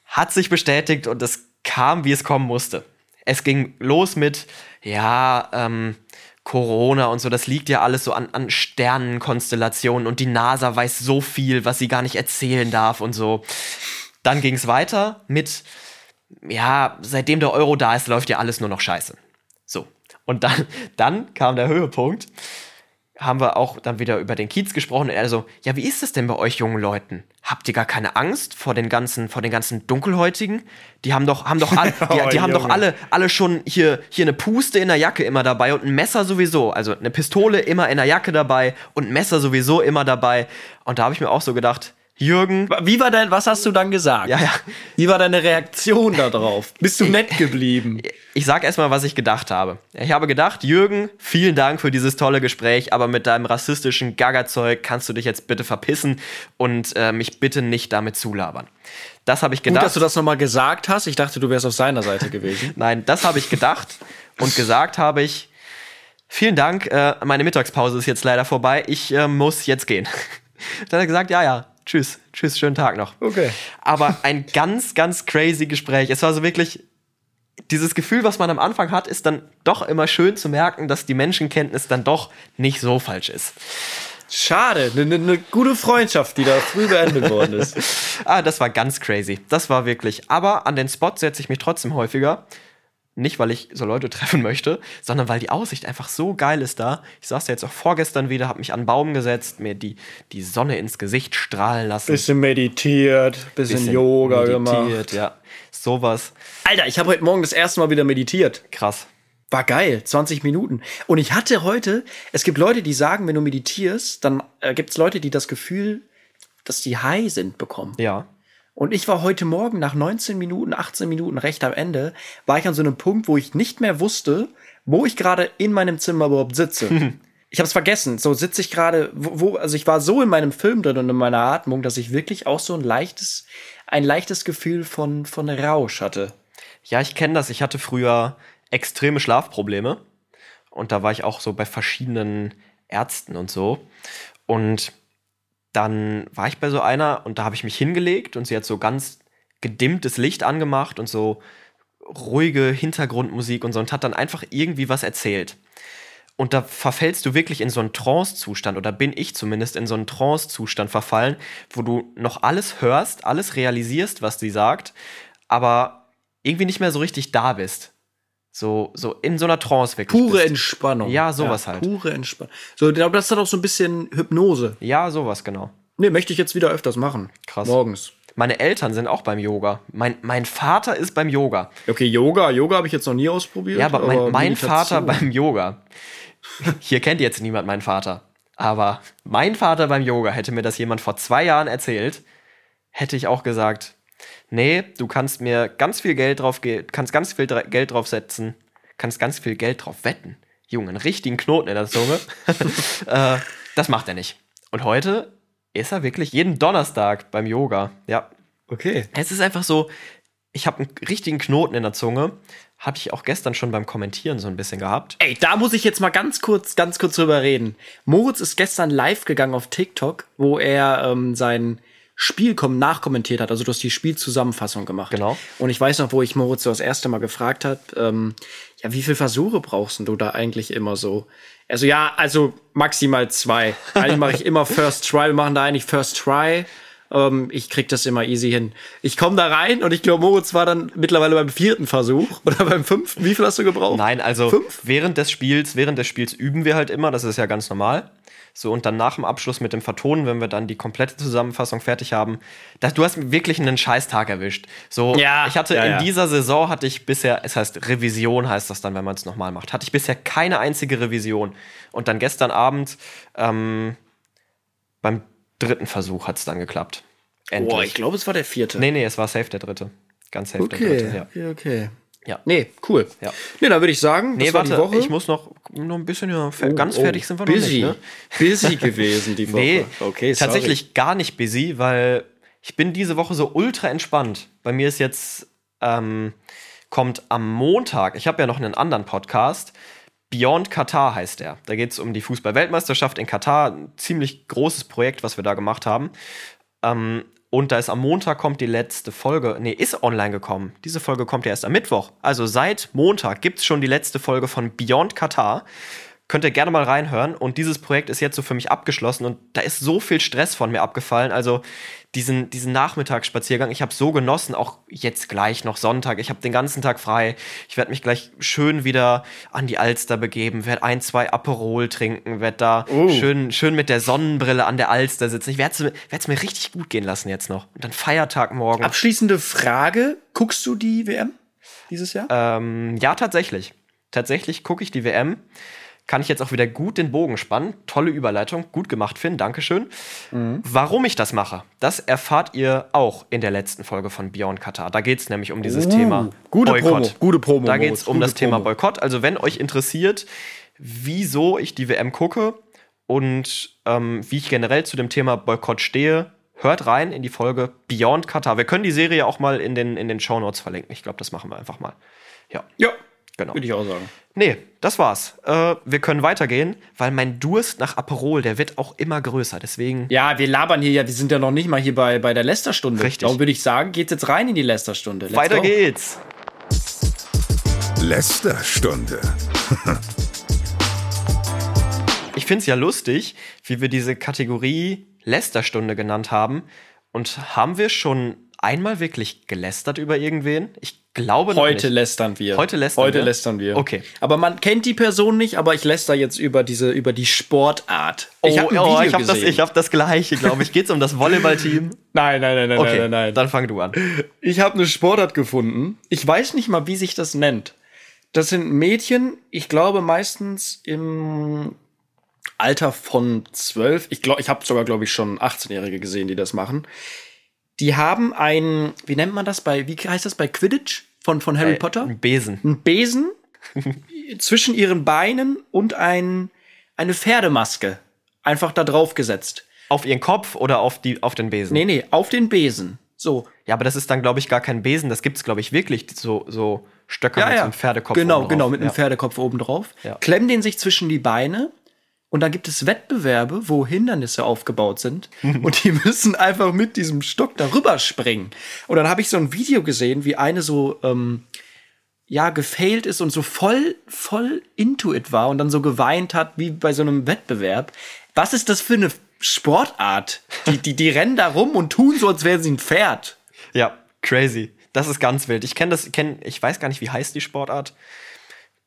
hat sich bestätigt und es kam, wie es kommen musste. Es ging los mit, ja, ähm, Corona und so, das liegt ja alles so an, an Sternenkonstellationen und die NASA weiß so viel, was sie gar nicht erzählen darf und so. Dann ging es weiter mit, ja, seitdem der Euro da ist, läuft ja alles nur noch scheiße. So. Und dann, dann kam der Höhepunkt. Haben wir auch dann wieder über den Kiez gesprochen. Und er so, ja, wie ist es denn bei euch jungen Leuten? Habt ihr gar keine Angst vor den ganzen, vor den ganzen Dunkelhäutigen? Die haben doch, haben doch, alle, die, Oh, die haben doch alle, alle schon hier, hier eine Puste in der Jacke immer dabei und ein Messer sowieso. Also eine Pistole immer in der Jacke dabei und ein Messer sowieso immer dabei. Und da habe ich mir auch so gedacht, Jürgen, Wie war dein, was hast du dann gesagt? Ja, ja. Wie war deine Reaktion darauf? Bist du nett geblieben? ich sag erstmal, was ich gedacht habe. Ich habe gedacht, Jürgen, vielen Dank für dieses tolle Gespräch, aber mit deinem rassistischen Gaggerzeug kannst du dich jetzt bitte verpissen und äh, mich bitte nicht damit zulabern. Das habe ich Gut, gedacht. dass du das nochmal gesagt hast. Ich dachte, du wärst auf seiner Seite gewesen. Nein, das habe ich gedacht und gesagt habe ich, vielen Dank, äh, meine Mittagspause ist jetzt leider vorbei, ich äh, muss jetzt gehen. Dann hat er gesagt, ja, ja, tschüss, tschüss, schönen Tag noch. Okay. Aber ein ganz, ganz crazy Gespräch. Es war so wirklich, dieses Gefühl, was man am Anfang hat, ist dann doch immer schön zu merken, dass die Menschenkenntnis dann doch nicht so falsch ist. Schade, eine ne gute Freundschaft, die da früh beendet worden ist. Ah, das war ganz crazy. Das war wirklich. Aber an den Spot setze ich mich trotzdem häufiger. Nicht, weil ich so Leute treffen möchte, sondern weil die Aussicht einfach so geil ist da. Ich saß da jetzt auch vorgestern wieder, habe mich an einen Baum gesetzt, mir die, die Sonne ins Gesicht strahlen lassen. Bisschen meditiert, bisschen, bisschen Yoga meditiert, gemacht. Ja, sowas. Alter, ich habe heute Morgen das erste Mal wieder meditiert. Krass. War geil, 20 Minuten. Und ich hatte heute, es gibt Leute, die sagen, wenn du meditierst, dann äh, gibt es Leute, die das Gefühl, dass die high sind, bekommen. Ja. Und ich war heute Morgen nach 19 Minuten, 18 Minuten recht am Ende, war ich an so einem Punkt, wo ich nicht mehr wusste, wo ich gerade in meinem Zimmer überhaupt sitze. ich habe es vergessen. So sitze ich gerade, wo, wo, also ich war so in meinem Film drin und in meiner Atmung, dass ich wirklich auch so ein leichtes, ein leichtes Gefühl von, von Rausch hatte. Ja, ich kenne das. Ich hatte früher extreme Schlafprobleme. Und da war ich auch so bei verschiedenen Ärzten und so. Und dann war ich bei so einer und da habe ich mich hingelegt und sie hat so ganz gedimmtes Licht angemacht und so ruhige Hintergrundmusik und so und hat dann einfach irgendwie was erzählt. Und da verfällst du wirklich in so einen Trance-Zustand, oder bin ich zumindest in so einen Trance-Zustand verfallen, wo du noch alles hörst, alles realisierst, was sie sagt, aber irgendwie nicht mehr so richtig da bist. So, so in so einer Trance wirklich. Pure bist. Entspannung. Ja, sowas halt. Pure Entspannung. So, ich glaube, das ist dann auch so ein bisschen Hypnose. Ja, sowas, genau. Nee, möchte ich jetzt wieder öfters machen. Krass. Morgens. Meine Eltern sind auch beim Yoga. Mein, mein Vater ist beim Yoga. Okay, Yoga. Yoga habe ich jetzt noch nie ausprobiert. Ja, aber mein, mein Meditation- Vater beim Yoga. Hier kennt jetzt niemand meinen Vater. Aber mein Vater beim Yoga, hätte mir das jemand vor zwei Jahren erzählt, hätte ich auch gesagt, nee, du kannst mir ganz viel Geld drauf, kannst ganz viel Geld drauf setzen, kannst ganz viel Geld drauf wetten. Junge, einen richtigen Knoten in der Zunge. äh, das macht er nicht. Und heute ist er wirklich jeden Donnerstag beim Yoga. Ja, Okay. es ist einfach so, ich habe einen richtigen Knoten in der Zunge. Hatte ich auch gestern schon beim Kommentieren so ein bisschen gehabt. Ey, da muss ich jetzt mal ganz kurz, ganz kurz drüber reden. Moritz ist gestern live gegangen auf TikTok, wo er ähm, sein Spiel kom- nachkommentiert hat. Also du hast die Spielzusammenfassung gemacht. Genau. Und ich weiß noch, wo ich Moritz so das erste Mal gefragt hat, ähm, ja, wie viele Versuche brauchst du da eigentlich immer so? Also ja, also maximal zwei. Eigentlich mache ich immer First Try. Wir machen da eigentlich First Try. Ähm, ich krieg das immer easy hin. Ich komme da rein und ich glaube, Moritz war dann mittlerweile beim vierten Versuch oder beim fünften. Wie viel hast du gebraucht? Nein, also Fünf? während des Spiels, während des Spiels üben wir halt immer, das ist ja ganz normal. So, und dann nach dem Abschluss mit dem Vertonen, wenn wir dann die komplette Zusammenfassung fertig haben, das, du hast wirklich einen Scheißtag erwischt. So, Ja, ich hatte ja, in ja. dieser Saison hatte ich bisher, es heißt Revision heißt das dann, wenn man es nochmal macht, hatte ich bisher keine einzige Revision. Und dann gestern Abend ähm, beim dritten Versuch hat es dann geklappt. Endlich. Boah, ich glaube, es war der vierte. nee, nee, es war safe der dritte. Ganz safe der Okay, dritte, ja. okay, okay. Ja. Nee, cool. Ja. Nee, dann würde ich sagen, Nee, das war die warte, Woche. ich muss noch, noch ein bisschen, ja, Oh, ganz oh, fertig sind wir busy. noch nicht, ne? Busy gewesen die Woche. Nee, okay, sorry. tatsächlich gar nicht busy, weil ich bin diese Woche so ultra entspannt. Bei mir ist jetzt, ähm, kommt am Montag, ich habe ja noch einen anderen Podcast, Beyond Katar heißt der. Da geht es um die Fußball-Weltmeisterschaft in Katar. Ein ziemlich großes Projekt, was wir da gemacht haben. Ähm, und da ist am Montag kommt die letzte Folge. Nee, ist online gekommen. Diese Folge kommt ja erst am Mittwoch. Also seit Montag gibt es schon die letzte Folge von Beyond Katar. Könnt ihr gerne mal reinhören. Und dieses Projekt ist jetzt so für mich abgeschlossen und da ist so viel Stress von mir abgefallen. Also diesen, diesen Nachmittagsspaziergang, ich habe so genossen, auch jetzt gleich noch Sonntag. Ich habe den ganzen Tag frei. Ich werde mich gleich schön wieder an die Alster begeben, werde ein, zwei Aperol trinken, werde da Oh. schön, schön mit der Sonnenbrille an der Alster sitzen. Ich werde es mir richtig gut gehen lassen jetzt noch. Und dann Feiertag morgen. Abschließende Frage: Guckst du die WM dieses Jahr? Ähm, ja, tatsächlich. Tatsächlich gucke ich die WM. Kann ich jetzt auch wieder gut den Bogen spannen. Tolle Überleitung. Gut gemacht, Finn. Dankeschön. Warum ich das mache, das erfahrt ihr auch in der letzten Folge von Beyond Qatar. Da geht es nämlich um dieses Uh, Thema gute Boykott. Promo, gute Promo, Da geht es um das Thema Promo. Boykott. Also, wenn euch interessiert, wieso ich die WM gucke und ähm, wie ich generell zu dem Thema Boykott stehe, hört rein in die Folge Beyond Qatar. Wir können die Serie auch mal in den, in den Show Notes verlinken. Ich glaube, das machen wir einfach mal. Ja. ja, Genau. würde ich auch sagen. Nee, das war's. Äh, wir können weitergehen, weil mein Durst nach Aperol, der wird auch immer größer. Deswegen. Ja, wir labern hier ja, wir sind ja noch nicht mal hier bei, bei der Lästerstunde. Richtig. Darum würde ich sagen, geht's jetzt rein in die Lästerstunde. Let's weiter go. geht's. Lästerstunde. Ich find's ja lustig, wie wir diese Kategorie Lästerstunde genannt haben. Und haben wir schon einmal wirklich gelästert über irgendwen? Ich glaube noch Heute nicht. lästern wir. Heute lästern Heute wir? lästern wir. Okay. Aber man kennt die Person nicht, aber ich läster jetzt über diese, über die Sportart. Ich hab habe oh, ich hab das, ich hab das gleiche, glaube ich. Geht's um das Volleyballteam? Nein, nein, nein, nein, Okay, nein, nein, nein. dann fang du an. Ich habe eine Sportart gefunden. Ich weiß nicht mal, wie sich das nennt. Das sind Mädchen, ich glaube meistens im Alter von zwölf. Ich glaube, ich habe sogar, glaube ich, schon 18-Jährige gesehen, die das machen. Die haben ein, wie nennt man das bei, wie heißt das bei Quidditch von, von Harry Potter? Ein Besen. Ein Besen zwischen ihren Beinen und ein, eine Pferdemaske einfach da drauf gesetzt. Auf ihren Kopf oder auf, die, auf den Besen? Nee, nee, auf den Besen. So. Ja, aber das ist dann, glaube ich, gar kein Besen. Das gibt's, glaube ich, wirklich so, so Stöcker mit so einem Pferdekopf. Genau, genau, mit einem ja. Pferdekopf oben drauf. Ja. Klemmen den sich zwischen die Beine und dann gibt es Wettbewerbe, wo Hindernisse aufgebaut sind und die müssen einfach mit diesem Stock darüber springen. Und dann habe ich so ein Video gesehen, wie eine so ähm, ja gefailt ist und so voll voll into it war und dann so geweint hat wie bei so einem Wettbewerb. Was ist das für eine Sportart? Die die die rennen da rum und tun so, als wären sie ein Pferd. Ja, crazy. Das ist ganz wild. Ich kenne das, kenn, ich weiß gar nicht, wie heißt die Sportart.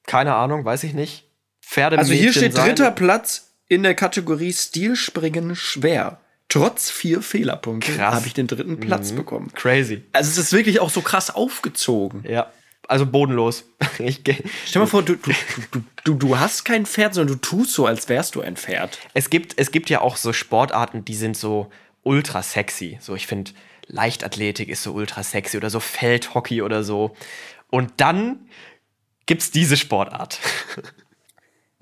Keine Ahnung, weiß ich nicht. Pferde Also hier steht dritter Platz in der Kategorie Stilspringen schwer. Trotz vier Fehlerpunkte habe ich den dritten Platz bekommen. Crazy. Also es ist wirklich auch so krass aufgezogen. Ja. Also bodenlos. Ich, Stell dir mal vor, du, du, du, du, du hast kein Pferd, sondern du tust so, als wärst du ein Pferd. es, gibt, es gibt ja auch so Sportarten, die sind so ultra sexy. So, ich finde, Leichtathletik ist so ultra sexy oder so Feldhockey oder so. Und dann gibt's diese Sportart.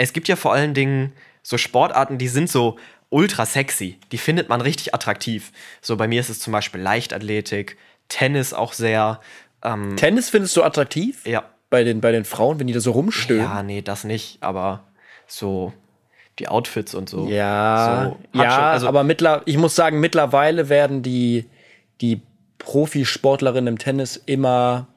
es gibt ja vor allen Dingen so Sportarten, die sind so ultra sexy. Die findet man richtig attraktiv. So bei mir ist es zum Beispiel Leichtathletik, Tennis auch sehr. Ähm, Tennis findest du attraktiv? ja. Bei den, bei den Frauen, wenn die da so rumstöhnen? Ja, nee, das nicht, aber so die Outfits und so. Ja, so, ja also, aber mittler, ich muss sagen, mittlerweile werden die, die Profisportlerinnen im Tennis immer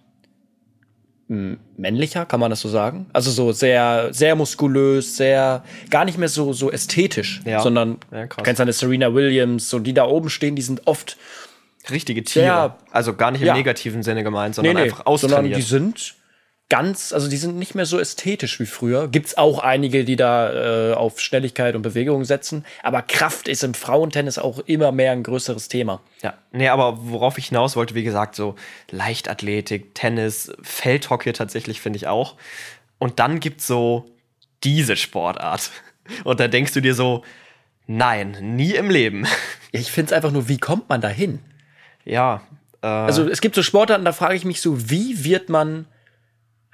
männlicher, kann man das so sagen? Also so sehr, sehr muskulös, sehr, gar nicht mehr so, so ästhetisch, Ja. sondern, Ja, krass. du kennst eine Serena Williams, so die da oben stehen, die sind oft, richtige Tiere. Ja. also gar nicht im Ja. negativen Sinne gemeint, sondern einfach sondern austrainiert. die sind ganz, also die sind nicht mehr so ästhetisch wie früher. Gibt's auch einige, die da äh, auf Schnelligkeit und Bewegung setzen, aber Kraft ist im Frauentennis auch immer mehr ein größeres Thema. Ja, nee, aber worauf ich hinaus wollte, wie gesagt, so Leichtathletik, Tennis, Feldhockey tatsächlich finde ich auch. Und dann gibt's so diese Sportart. Und da denkst du dir so, nein, nie im Leben. Ich finde es einfach nur, wie kommt man da hin? ja, äh, Also es gibt so Sportarten, da frage ich mich so, wie wird man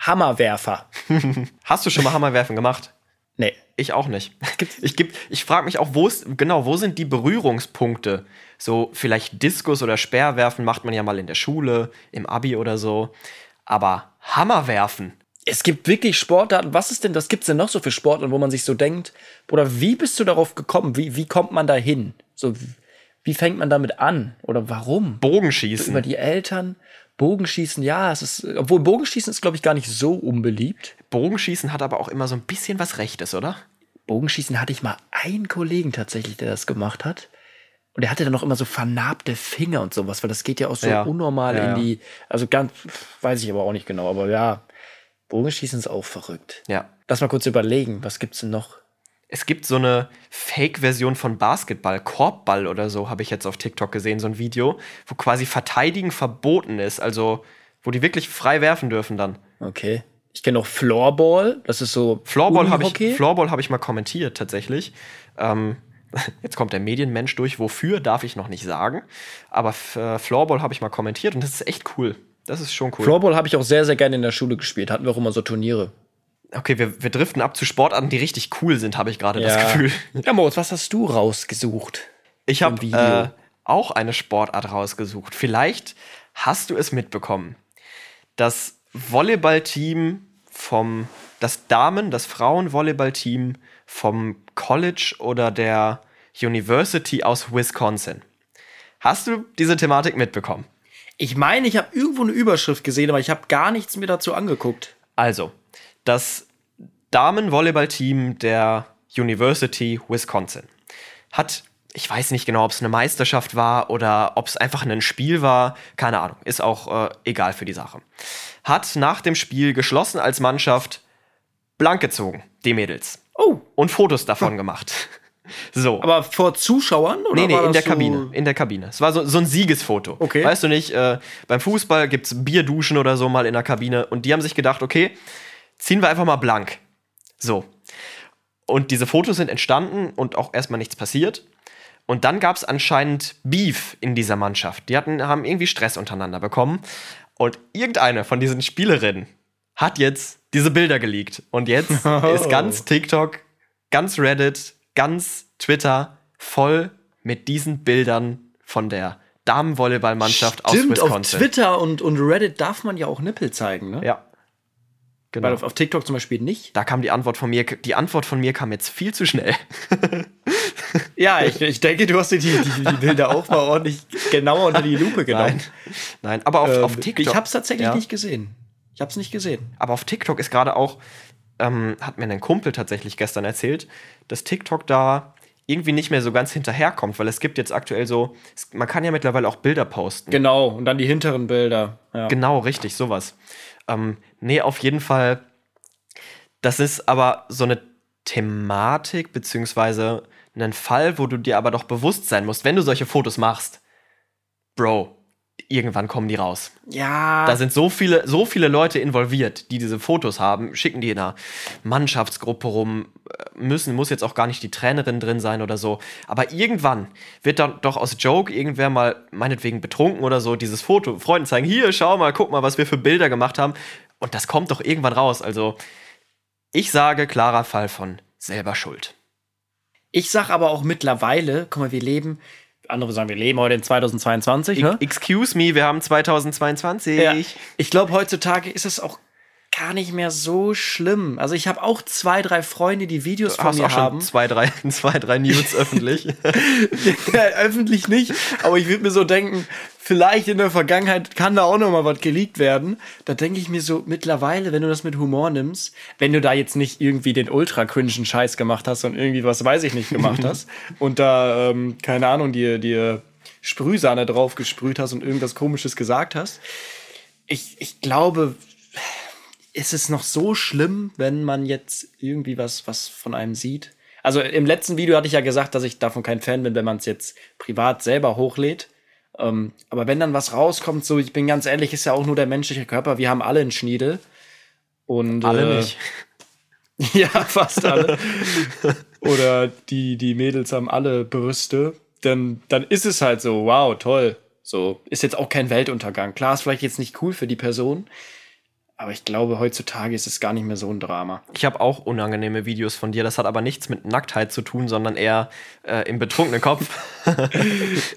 Hammerwerfer? hast du schon mal Hammerwerfen gemacht? Nee. Ich auch nicht. Ich, geb- ich frage mich auch, wo ist, genau, wo sind die Berührungspunkte? So, vielleicht Diskus oder Speerwerfen macht man ja mal in der Schule, im Abi oder so. Aber Hammerwerfen, Es gibt wirklich Sportarten. Was ist denn, was gibt's denn noch so für Sportarten, wo man sich so denkt, oder wie bist du darauf gekommen? Wie, wie kommt man da hin? So, wie fängt man damit an? Oder warum? Bogenschießen. Über die Eltern? Bogenschießen, ja, es ist, obwohl Bogenschießen ist, glaube ich, gar nicht so unbeliebt. Bogenschießen hat aber auch immer so ein bisschen was Rechtes, oder? Bogenschießen hatte ich mal einen Kollegen tatsächlich, der das gemacht hat. Und er hatte dann noch immer so vernarbte Finger und sowas, weil das geht ja auch so Ja. unnormal Ja, in die, also ganz, weiß ich aber auch nicht genau, aber ja, Bogenschießen ist auch verrückt. Ja. Lass mal kurz überlegen, was gibt's denn noch? Es gibt so eine Fake-Version von Basketball, Korbball oder so, habe ich jetzt auf TikTok gesehen, so ein Video, wo quasi Verteidigen verboten ist, also wo die wirklich frei werfen dürfen dann. Okay. Ich kenne noch Floorball, das ist so Floorball habe ich, Floorball hab ich mal kommentiert tatsächlich. Ähm, jetzt kommt der Medienmensch durch, wofür darf ich noch nicht sagen. Aber äh, Floorball habe ich mal kommentiert und das ist echt cool. Das ist schon cool. Floorball habe ich auch sehr, sehr gerne in der Schule gespielt. Hatten wir auch immer so Turniere. Okay, wir, wir driften ab zu Sportarten, die richtig cool sind, habe ich gerade das Gefühl. Ja, Moritz, was hast du rausgesucht? Ich habe äh, auch eine Sportart rausgesucht. Vielleicht hast du es mitbekommen. Das Volleyballteam vom, das Damen-, das Frauenvolleyballteam vom College oder der University aus Wisconsin. Hast du diese Thematik mitbekommen? Ich meine, ich habe irgendwo eine Überschrift gesehen, aber ich habe gar nichts mir dazu angeguckt. Also, das Damen-Volleyball-Team der University Wisconsin hat, ich weiß nicht genau, ob es eine Meisterschaft war oder ob es einfach ein Spiel war, keine Ahnung, ist auch äh, egal für die Sache. Hat nach dem Spiel geschlossen als Mannschaft blank gezogen, die Mädels, Oh, und Fotos davon gemacht. So. aber vor Zuschauern? Oder Nee, nee, in der so Kabine. In der Kabine. Es war so, so ein Siegesfoto. Okay. Weißt du nicht, äh, beim Fußball gibt's Bierduschen oder so mal in der Kabine und die haben sich gedacht, okay, ziehen wir einfach mal blank. So. Und diese Fotos sind entstanden und auch erstmal nichts passiert. Und dann gab's anscheinend Beef in dieser Mannschaft. Die hatten, haben irgendwie Stress untereinander bekommen. Und irgendeine von diesen Spielerinnen hat jetzt diese Bilder geleakt. Und jetzt ist ganz TikTok, ganz Reddit, ganz Twitter voll mit diesen Bildern von der Damenvolleyballmannschaft aus Stimmt, auf Wisconsin. Twitter und, und Reddit darf man ja auch Nippel zeigen, ne? Ja. Genau. Weil auf, auf TikTok zum Beispiel nicht. da kam die Antwort von mir. Die Antwort von mir kam jetzt viel zu schnell. Ja, ich, ich denke, du hast dir die, die, die Bilder auch mal ordentlich genauer unter die Lupe genommen. Nein. Nein, aber auf, Ähm, auf TikTok. Ich habe es tatsächlich Ja. nicht gesehen. Ich habe es nicht gesehen. Aber auf TikTok ist gerade auch, ähm, hat mir ein Kumpel tatsächlich gestern erzählt, dass TikTok da irgendwie nicht mehr so ganz hinterherkommt, weil es gibt jetzt aktuell so, man kann ja mittlerweile auch Bilder posten. Genau, und dann die hinteren Bilder. Ja. Genau, richtig, sowas. Ähm, nee, auf jeden Fall. Das ist aber so eine Thematik, beziehungsweise ein Fall, wo du dir aber doch bewusst sein musst, wenn du solche Fotos machst. Bro, irgendwann kommen die raus. ja. Da sind so viele, so viele Leute involviert, die diese Fotos haben, schicken die in einer Mannschaftsgruppe rum, äh, müssen, muss jetzt auch gar nicht die Trainerin drin sein oder so. Aber irgendwann wird dann doch aus Joke irgendwer mal, meinetwegen betrunken oder so, dieses Foto Freunden zeigen, hier, schau mal, guck mal, was wir für Bilder gemacht haben. Und das kommt doch irgendwann raus. Also, ich sage, klarer Fall von selber Schuld. Ich sag aber auch mittlerweile, guck mal, wir leben, andere sagen, wir leben heute in 2022, ne? Excuse me, wir haben 2022. Ja. Ich glaube, heutzutage ist es auch gar nicht mehr so schlimm. Also ich habe auch zwei, drei Freunde, die Videos von Hast mir auch schon haben. zwei, drei, zwei, drei News öffentlich. Ja, öffentlich nicht, aber ich würde mir so denken, vielleicht in der Vergangenheit kann da auch noch mal was geleakt werden. Da denke ich mir so, mittlerweile, wenn du das mit Humor nimmst, wenn du da jetzt nicht irgendwie den ultra cringen Scheiß gemacht hast und irgendwie was weiß ich nicht gemacht hast und da, ähm, keine Ahnung, dir, dir Sprühsahne drauf gesprüht hast und irgendwas komisches gesagt hast. Ich, ich glaube, ist es noch so schlimm, wenn man jetzt irgendwie was, was von einem sieht? Also im letzten Video hatte ich ja gesagt, dass ich davon kein Fan bin, wenn man es jetzt privat selber hochlädt. Ähm, aber wenn dann was rauskommt, so, ich bin ganz ehrlich, ist ja auch nur der menschliche Körper. Wir haben alle einen Schniedel. Und, Alle äh, nicht. Ja, fast alle. Oder die, die Mädels haben alle Brüste. Dann, dann ist es halt so, wow, toll. So, ist jetzt auch kein Weltuntergang. Klar, ist vielleicht jetzt nicht cool für die Person. Aber ich glaube, heutzutage ist es gar nicht mehr so ein Drama. Ich habe auch unangenehme Videos von dir. Das hat aber nichts mit Nacktheit zu tun, sondern eher äh, im betrunkenen Kopf.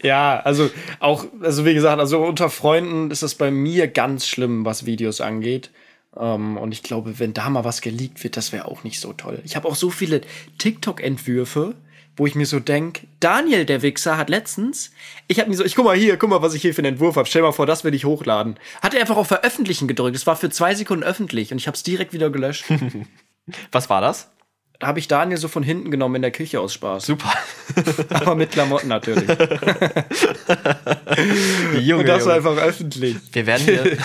Ja, also auch, also wie gesagt, also unter Freunden ist das bei mir ganz schlimm, was Videos angeht. Ähm, und ich glaube, wenn da mal was geleakt wird, das wäre auch nicht so toll. Ich habe auch so viele TikTok-Entwürfe, wo ich mir so denk, Daniel, der Wichser, hat letztens, ich habe mir so, ich guck mal hier, guck mal, was ich hier für einen Entwurf habe. Stell mal vor, das will ich hochladen. Hat er einfach auf Veröffentlichen gedrückt. Es war für zwei Sekunden öffentlich und ich habe es direkt wieder gelöscht. Was war das? Da habe ich Daniel so von hinten genommen in der Küche aus Spaß. Super. Aber mit Klamotten natürlich. Junge, Und das war einfach öffentlich. Wir werden hier,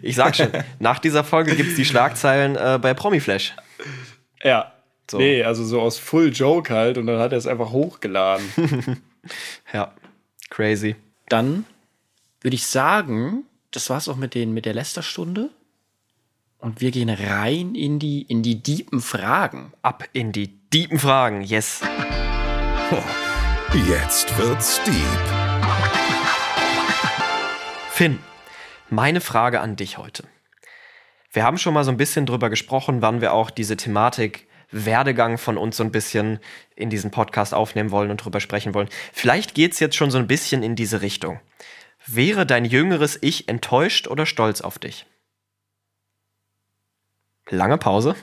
ich sag schon, nach dieser Folge gibt's die Schlagzeilen äh, bei Promiflash. Ja. So. Nee, also so aus Full Joke halt und dann hat er es einfach hochgeladen. Ja, crazy. dann würde ich sagen, das war's auch mit, den, mit der Lästerstunde. Und wir gehen rein in die, in die deepen Fragen. Ab in die deepen Fragen, yes. Jetzt wird's deep. Finn, meine Frage an dich heute. Wir haben schon mal so ein bisschen drüber gesprochen, wann wir auch diese Thematik Werdegang von uns so ein bisschen in diesen Podcast aufnehmen wollen und drüber sprechen wollen. Vielleicht geht's jetzt schon so ein bisschen in diese Richtung. Wäre dein jüngeres Ich enttäuscht oder stolz auf dich? Lange Pause.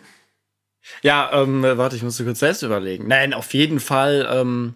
Ja, ähm, warte, ich musste kurz selbst überlegen. Nein, auf jeden Fall, ähm,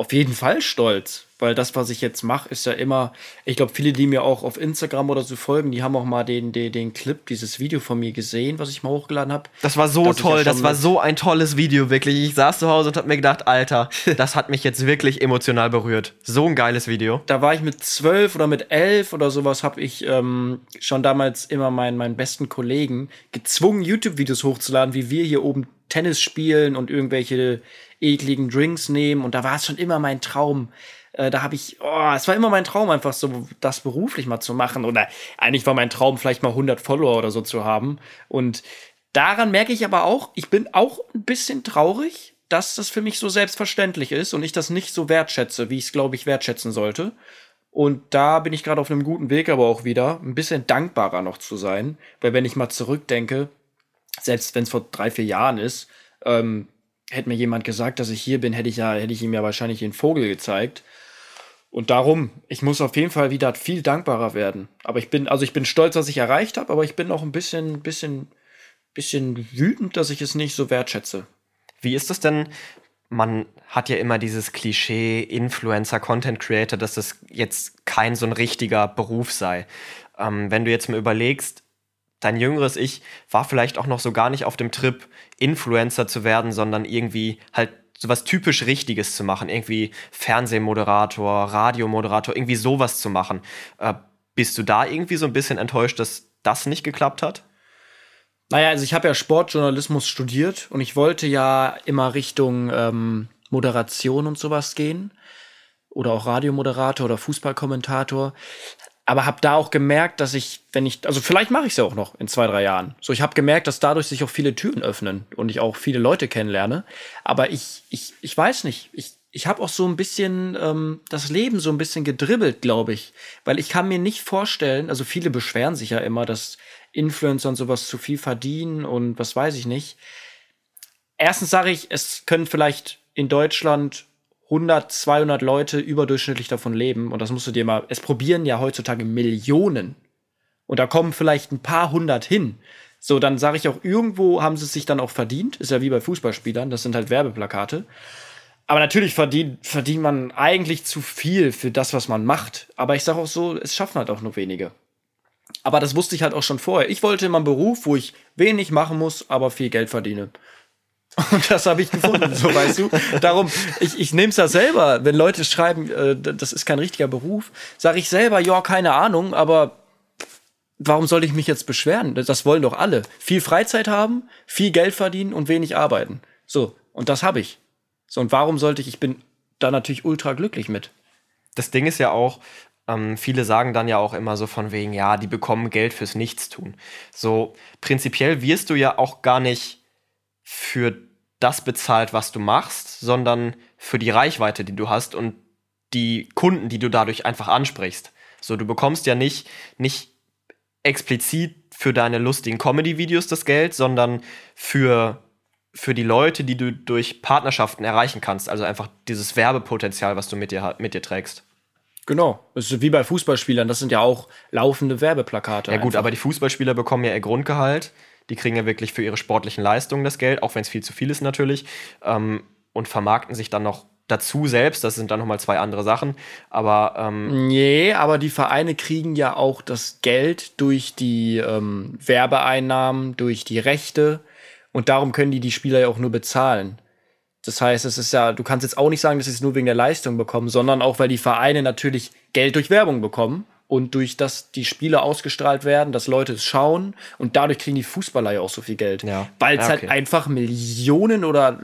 auf jeden Fall stolz. Weil das, was ich jetzt mache, ist ja immer, ich glaube, viele, die mir auch auf Instagram oder so folgen, die haben auch mal den, den, den Clip, dieses Video von mir gesehen, was ich mal hochgeladen habe. Das war so ja toll, schon das war so ein tolles Video, wirklich. Ich saß zu Hause und hab mir gedacht, Alter, das hat mich jetzt wirklich emotional berührt. So ein geiles Video. da war ich mit zwölf oder mit elf oder sowas, habe ich ähm, schon damals immer meinen, meinen besten Kollegen gezwungen, YouTube-Videos hochzuladen, wie wir hier oben Tennis spielen und irgendwelche ekligen Drinks nehmen. Und da war es schon immer mein Traum. Äh, da habe ich, oh, es war immer mein Traum, einfach so das beruflich mal zu machen. Oder eigentlich war mein Traum, vielleicht mal 100 Follower oder so zu haben. Und daran merke ich aber auch, ich bin auch ein bisschen traurig, dass das für mich so selbstverständlich ist und ich das nicht so wertschätze, wie ich es, glaube ich, wertschätzen sollte. Und da bin ich gerade auf einem guten Weg, aber auch wieder ein bisschen dankbarer noch zu sein. Weil wenn ich mal zurückdenke, selbst wenn es vor drei, vier Jahren ist, ähm, hätte mir jemand gesagt, dass ich hier bin, hätte ich ja, hätte ich ihm ja wahrscheinlich den Vogel gezeigt. Und darum, ich muss auf jeden Fall wieder viel dankbarer werden. Aber ich bin, also ich bin stolz, was ich erreicht habe, aber ich bin auch ein bisschen, bisschen, bisschen wütend, dass ich es nicht so wertschätze. Wie ist das denn? Man hat ja immer dieses Klischee Influencer, Content Creator, dass das jetzt kein so ein richtiger Beruf sei. Ähm, wenn du jetzt mal überlegst, dein jüngeres Ich war vielleicht auch noch so gar nicht auf dem Trip, Influencer zu werden, sondern irgendwie halt sowas typisch Richtiges zu machen. Irgendwie Fernsehmoderator, Radiomoderator, irgendwie sowas zu machen. Äh, bist du da irgendwie so ein bisschen enttäuscht, dass das nicht geklappt hat? Naja, also ich habe ja Sportjournalismus studiert und ich wollte ja immer Richtung ähm, Moderation und sowas gehen. Oder auch Radiomoderator oder Fußballkommentator. Aber habe da auch gemerkt, dass ich, wenn ich, also vielleicht mache ich es ja auch noch in zwei, drei Jahren. So, ich habe gemerkt, dass dadurch sich auch viele Türen öffnen und ich auch viele Leute kennenlerne. Aber ich, ich, ich weiß nicht. Ich, ich habe auch so ein bisschen ähm, das Leben so ein bisschen gedribbelt, glaube ich. Weil ich kann mir nicht vorstellen, also viele beschweren sich ja immer, dass Influencer und sowas zu viel verdienen und was weiß ich nicht. Erstens sage ich, es können vielleicht in Deutschland 100, 200 Leute überdurchschnittlich davon leben. Und das musst du dir mal, es probieren ja heutzutage Millionen. Und da kommen vielleicht ein paar hundert hin. So, dann sage ich auch, irgendwo haben sie es sich dann auch verdient. Ist ja wie bei Fußballspielern, das sind halt Werbeplakate. Aber natürlich verdient, verdient man eigentlich zu viel für das, was man macht. Aber ich sage auch so, es schaffen halt auch nur wenige. Aber das wusste ich halt auch schon vorher. Ich wollte immer einen Beruf, wo ich wenig machen muss, aber viel Geld verdiene. Und das habe ich gefunden, so weißt du. Darum, ich, ich nehme es ja selber, wenn Leute schreiben, äh, das ist kein richtiger Beruf, sage ich selber, ja, keine Ahnung, aber warum soll ich mich jetzt beschweren? Das wollen doch alle. Viel Freizeit haben, viel Geld verdienen und wenig arbeiten. So, und das habe ich. So, und warum sollte ich, ich bin da natürlich ultra glücklich mit. das Ding ist ja auch, ähm, viele sagen dann ja auch immer so von wegen, ja, die bekommen Geld fürs Nichtstun. So prinzipiell wirst du ja auch gar nicht für das bezahlt, was du machst, sondern für die Reichweite, die du hast und die Kunden, die du dadurch einfach ansprichst. So, du bekommst ja nicht, nicht explizit für deine lustigen Comedy-Videos das Geld, sondern für, für die Leute, die du durch Partnerschaften erreichen kannst. Also einfach dieses Werbepotenzial, was du mit dir, mit dir trägst. Genau. Das ist wie bei Fußballspielern, das sind ja auch laufende Werbeplakate. Ja gut, einfach. aber die Fußballspieler bekommen ja ihr Grundgehalt. Die kriegen ja wirklich für ihre sportlichen Leistungen das Geld, auch wenn es viel zu viel ist natürlich. Ähm, und vermarkten sich dann noch dazu selbst. Das sind dann nochmal zwei andere Sachen. Aber ähm, Nee, aber die Vereine kriegen ja auch das Geld durch die ähm, Werbeeinnahmen, durch die Rechte. Und darum können die die Spieler ja auch nur bezahlen. Das heißt, es ist ja, du kannst jetzt auch nicht sagen, dass sie es nur wegen der Leistung bekommen, sondern auch, weil die Vereine natürlich Geld durch Werbung bekommen und durch das die Spiele ausgestrahlt werden, dass Leute es schauen und dadurch kriegen die Fußballer ja auch so viel Geld. Ja. Weil es Ja, halt okay. einfach Millionen oder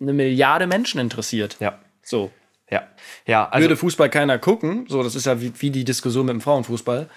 eine Milliarde Menschen interessiert. Ja. So. Ja. Ja, also Würde Fußball keiner gucken, so das ist ja wie, wie die Diskussion mit dem Frauenfußball.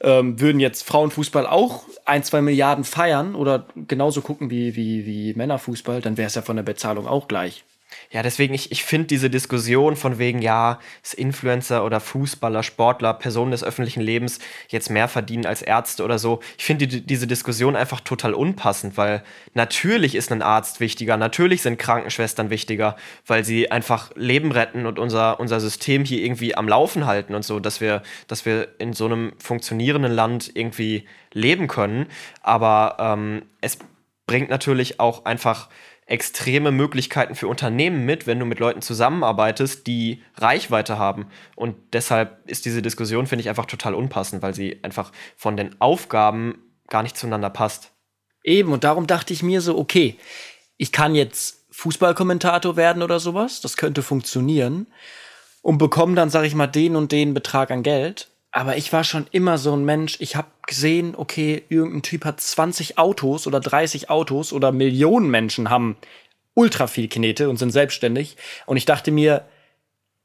Ähm, würden jetzt Frauenfußball auch ein, zwei Milliarden feiern oder genauso gucken wie, wie, wie Männerfußball, dann wäre es ja von der Bezahlung auch gleich. Ja, deswegen, ich, ich finde diese Diskussion von wegen, ja, ist Influencer oder Fußballer, Sportler, Personen des öffentlichen Lebens jetzt mehr verdienen als Ärzte oder so. Ich finde die, diese Diskussion einfach total unpassend, weil natürlich ist ein Arzt wichtiger, natürlich sind Krankenschwestern wichtiger, weil sie einfach Leben retten und unser, unser System hier irgendwie am Laufen halten und so, dass wir, dass wir in so einem funktionierenden Land irgendwie leben können. Aber ähm, es bringt natürlich auch einfach extreme Möglichkeiten für Unternehmen mit, wenn du mit Leuten zusammenarbeitest, die Reichweite haben. Und deshalb ist diese Diskussion, finde ich, einfach total unpassend, weil sie einfach von den Aufgaben gar nicht zueinander passt. Eben, und darum dachte ich mir so, okay, ich kann jetzt Fußballkommentator werden oder sowas, das könnte funktionieren und bekomme dann, sag ich mal, den und den Betrag an Geld. Aber ich war schon immer so ein Mensch, ich habe gesehen, okay, irgendein Typ hat 20 Autos oder 30 Autos oder Millionen Menschen haben ultra viel Knete und sind selbstständig. Und ich dachte mir,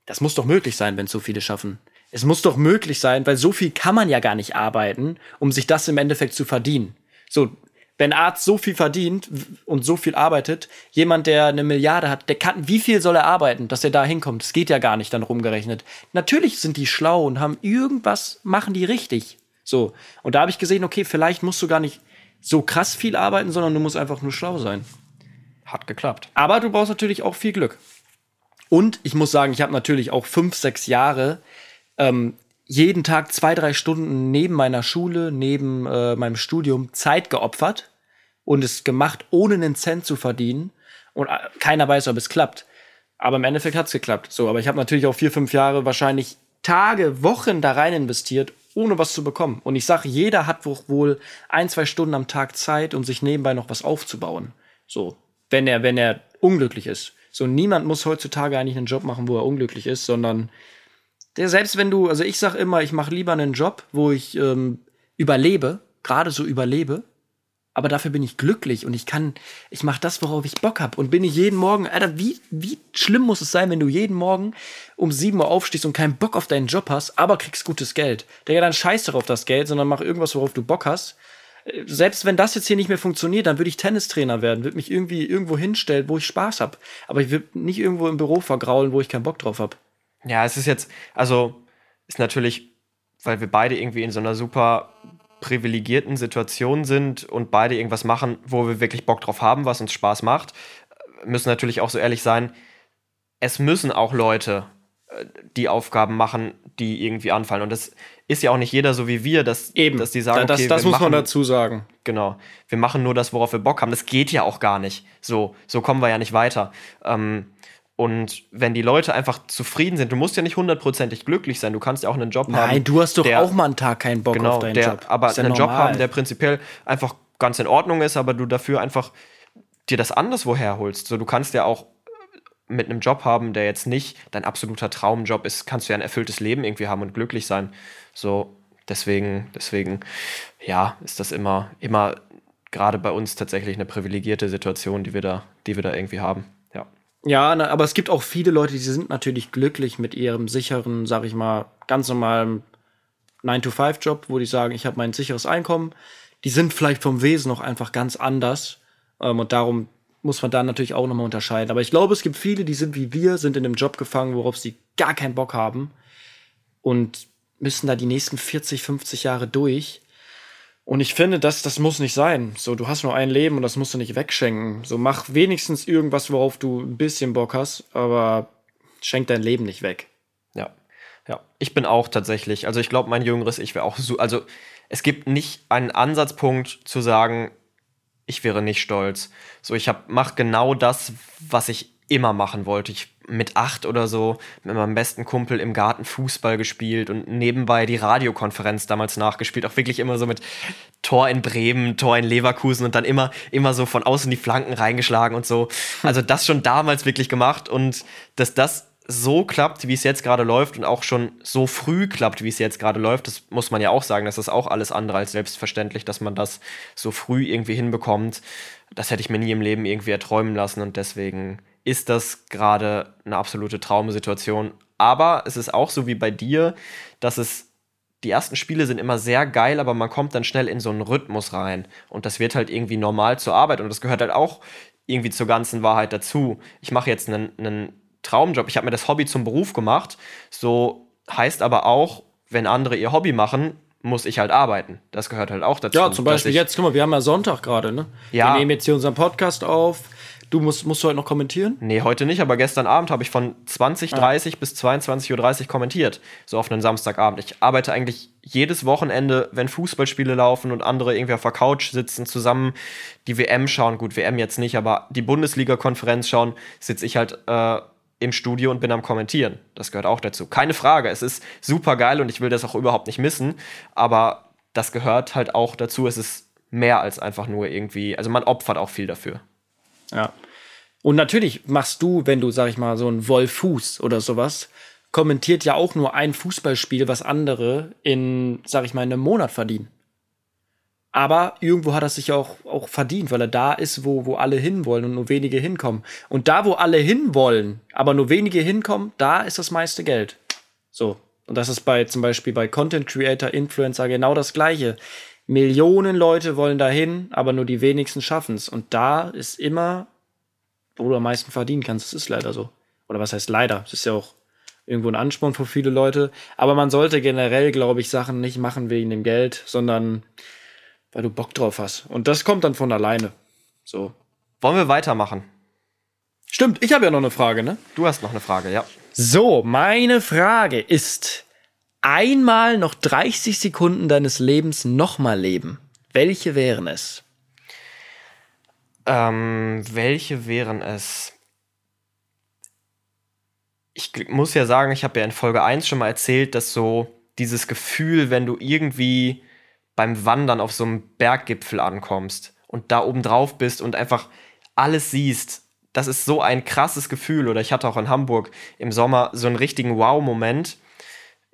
das muss doch möglich sein, wenn so viele schaffen. Es muss doch möglich sein, weil so viel kann man ja gar nicht arbeiten, um sich das im Endeffekt zu verdienen. So, wenn Arzt so viel verdient und so viel arbeitet, jemand, der eine Milliarde hat, der kann, wie viel soll er arbeiten, dass er da hinkommt? Das geht ja gar nicht dann rumgerechnet. Natürlich sind die schlau und haben irgendwas, machen die richtig. So. Und da habe ich gesehen, okay, vielleicht musst du gar nicht so krass viel arbeiten, sondern du musst einfach nur schlau sein. Hat geklappt. Aber du brauchst natürlich auch viel Glück. Und ich muss sagen, ich habe natürlich auch fünf, sechs Jahre ähm, jeden Tag zwei, drei Stunden neben meiner Schule, neben äh, meinem Studium Zeit geopfert und es gemacht, ohne einen Cent zu verdienen. Und äh, keiner weiß, ob es klappt. Aber im Endeffekt hat es geklappt. So, aber ich habe natürlich auch vier, fünf Jahre wahrscheinlich Tage, Wochen da rein investiert, ohne was zu bekommen. Und ich sage, jeder hat wohl- ein, zwei Stunden am Tag Zeit, um sich nebenbei noch was aufzubauen. So, wenn er, wenn er unglücklich ist. So, niemand muss heutzutage eigentlich einen Job machen, wo er unglücklich ist, sondern der, selbst wenn du, also ich sag immer, ich mache lieber einen Job, wo ich ähm, überlebe, gerade so überlebe, aber dafür bin ich glücklich und ich kann, ich mache das, worauf ich Bock hab und bin ich jeden Morgen, Alter, wie, wie schlimm muss es sein, wenn du jeden Morgen um 7 Uhr aufstehst und keinen Bock auf deinen Job hast, aber kriegst gutes Geld. Der ja dann scheiß doch auf das Geld, sondern mach irgendwas, worauf du Bock hast. Äh, Selbst wenn das jetzt hier nicht mehr funktioniert, dann würde ich Tennistrainer werden, würde mich irgendwie irgendwo hinstellen, wo ich Spaß hab. Aber ich würde nicht irgendwo im Büro vergraulen, wo ich keinen Bock drauf hab. Ja, es ist jetzt, also ist natürlich, weil wir beide irgendwie in so einer super privilegierten Situation sind und beide irgendwas machen, wo wir wirklich Bock drauf haben, was uns Spaß macht, müssen natürlich auch so ehrlich sein, es müssen auch Leute äh, die Aufgaben machen, die irgendwie anfallen. Und das ist ja auch nicht jeder so wie wir, dass, dass die sagen, Da- das, okay, das muss man machen- dazu sagen. Genau. Wir machen nur das, worauf wir Bock haben. Das geht ja auch gar nicht. So, so kommen wir ja nicht weiter. Ähm, und wenn die Leute einfach zufrieden sind, du musst ja nicht hundertprozentig glücklich sein, du kannst ja auch einen Job haben. Nein, du hast doch der- auch mal einen Tag keinen Bock genau, auf deinen der, Job. aber ja einen Job normal. haben, der prinzipiell einfach ganz in Ordnung ist, aber du dafür einfach dir das anderswo herholst. So, du kannst ja auch mit einem Job haben, der jetzt nicht dein absoluter Traumjob ist, kannst du ja ein erfülltes Leben irgendwie haben und glücklich sein. So, deswegen, deswegen, ja, ist das immer, immer gerade bei uns tatsächlich eine privilegierte Situation, die wir da, die wir da irgendwie haben. Ja. Na, aber es gibt auch viele Leute, die sind natürlich glücklich mit ihrem sicheren, sag ich mal, ganz normalen 9-to-5-Job, wo die sagen, ich habe mein sicheres Einkommen. Die sind vielleicht vom Wesen noch einfach ganz anders. Ähm, und darum muss man da natürlich auch nochmal unterscheiden. Aber ich glaube, es gibt viele, die sind wie wir, sind in einem Job gefangen, worauf sie gar keinen Bock haben und müssen da die nächsten 40, 50 Jahre durch. Und ich finde, das, das muss nicht sein. So, du hast nur ein Leben und das musst du nicht wegschenken. So, mach wenigstens irgendwas, worauf du ein bisschen Bock hast, aber schenk dein Leben nicht weg. Ja, ja. Ich bin auch tatsächlich, also ich glaube, mein jüngeres Ich wäre auch so, also es gibt nicht einen Ansatzpunkt zu sagen, ich wäre nicht stolz. So, ich hab, mach genau das, was ich immer machen wollte. Ich mit acht oder so mit meinem besten Kumpel im Garten Fußball gespielt und nebenbei die Radiokonferenz damals nachgespielt. Auch wirklich immer so mit Tor in Bremen, Tor in Leverkusen und dann immer, immer so von außen die Flanken reingeschlagen und so. Also das schon damals wirklich gemacht und dass das so klappt, wie es jetzt gerade läuft und auch schon so früh klappt, wie es jetzt gerade läuft, das muss man ja auch sagen, das ist auch alles andere als selbstverständlich, dass man das so früh irgendwie hinbekommt. Das hätte ich mir nie im Leben irgendwie erträumen lassen und deswegen ist das gerade eine absolute Traumsituation. Aber es ist auch so wie bei dir, dass es die ersten Spiele sind immer sehr geil, aber man kommt dann schnell in so einen Rhythmus rein. Und das wird halt irgendwie normal zur Arbeit. Und das gehört halt auch irgendwie zur ganzen Wahrheit dazu. Ich mache jetzt einen, einen Traumjob. Ich habe mir das Hobby zum Beruf gemacht. So heißt aber auch, wenn andere ihr Hobby machen, muss ich halt arbeiten. Das gehört halt auch dazu. Ja, zum Beispiel jetzt, guck mal, wir haben ja Sonntag gerade, ne? Ja. Wir nehmen jetzt hier unseren Podcast auf. Du musst, musst du heute noch kommentieren? Nee, heute nicht, aber gestern Abend habe ich von 20.30 bis 22.30 Uhr kommentiert. So auf einen Samstagabend. Ich arbeite eigentlich jedes Wochenende, wenn Fußballspiele laufen und andere irgendwie auf der Couch sitzen, zusammen die WM schauen. Gut, WM jetzt nicht, aber die Bundesliga-Konferenz schauen, sitze ich halt äh, im Studio und bin am Kommentieren. Das gehört auch dazu. Keine Frage. Es ist super geil und ich will das auch überhaupt nicht missen. Aber das gehört halt auch dazu. Es ist mehr als einfach nur irgendwie, also man opfert auch viel dafür. Ja. Und natürlich machst du, wenn du, sag ich mal, so ein Wolfuß oder sowas, kommentiert ja auch nur ein Fußballspiel, was andere in, sag ich mal, einem Monat verdienen. Aber irgendwo hat er sich auch, auch verdient, weil er da ist, wo, wo alle hinwollen und nur wenige hinkommen. Und da, wo alle hinwollen, aber nur wenige hinkommen, da ist das meiste Geld. So. Und das ist bei zum Beispiel bei Content Creator, Influencer genau das Gleiche. Millionen Leute wollen dahin, aber nur die wenigsten schaffen es. Und da ist immer, wo du am meisten verdienen kannst. Das ist leider so. Oder was heißt leider? Es ist ja auch irgendwo ein Ansporn für viele Leute. Aber man sollte generell, glaube ich, Sachen nicht machen wegen dem Geld, sondern weil du Bock drauf hast. Und das kommt dann von alleine. So. Wollen wir weitermachen? Stimmt, ich habe ja noch eine Frage, ne? Du hast noch eine Frage, ja. So, meine Frage ist: Einmal noch 30 Sekunden deines Lebens nochmal leben. Welche wären es? Ähm, welche wären es? Ich muss ja sagen, ich habe ja in Folge 1 schon mal erzählt, dass so dieses Gefühl, wenn du irgendwie beim Wandern auf so einem Berggipfel ankommst und da oben drauf bist und einfach alles siehst, das ist so ein krasses Gefühl. Oder ich hatte auch in Hamburg im Sommer so einen richtigen Wow-Moment.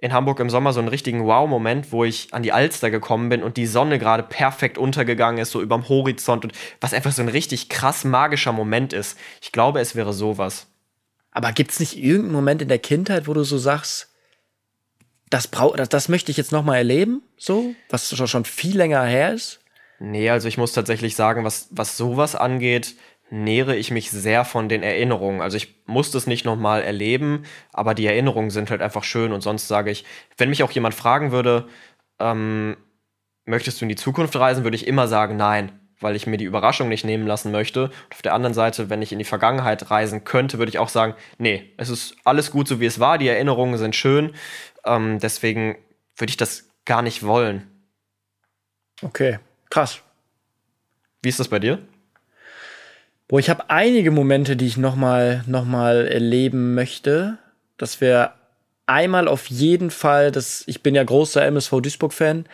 In Hamburg im Sommer so einen richtigen Wow-Moment, wo ich an die Alster gekommen bin und die Sonne gerade perfekt untergegangen ist, so überm Horizont und was einfach so ein richtig krass magischer Moment ist. Ich glaube, es wäre sowas. Aber gibt's nicht irgendeinen Moment in der Kindheit, wo du so sagst, das, brau das, das möchte ich jetzt noch mal erleben, so, was schon viel länger her ist? Nee, also ich muss tatsächlich sagen, was, was sowas angeht, nähere ich mich sehr von den Erinnerungen. Also ich muss das nicht nochmal erleben, aber die Erinnerungen sind halt einfach schön und sonst sage ich, wenn mich auch jemand fragen würde, ähm, möchtest du in die Zukunft reisen, würde ich immer sagen, nein, weil ich mir die Überraschung nicht nehmen lassen möchte. Und auf der anderen Seite, wenn ich in die Vergangenheit reisen könnte, würde ich auch sagen, nee, es ist alles gut so wie es war, die Erinnerungen sind schön, ähm, deswegen würde ich das gar nicht wollen. Okay, krass. Wie ist das bei dir? Boah, ich habe einige Momente, die ich noch mal, noch mal erleben möchte. Das wäre einmal auf jeden Fall, das, ich bin ja großer MSV Duisburg-Fan,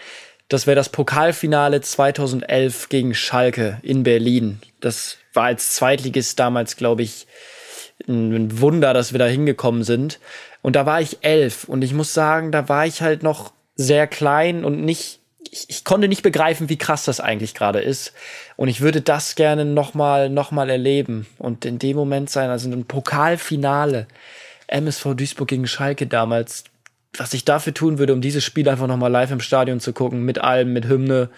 das wäre das Pokalfinale 2011 gegen Schalke in Berlin. Das war als Zweitligist damals, glaube ich, ein Wunder, dass wir da hingekommen sind. Und da war ich elf und ich muss sagen, da war ich halt noch sehr klein und nicht ich, ich konnte nicht begreifen, wie krass das eigentlich gerade ist. Und ich würde das gerne nochmal noch mal erleben und in dem Moment sein, also ein Pokalfinale, MSV Duisburg gegen Schalke damals, was ich dafür tun würde, um dieses Spiel einfach nochmal live im Stadion zu gucken, mit allem, mit Hymne.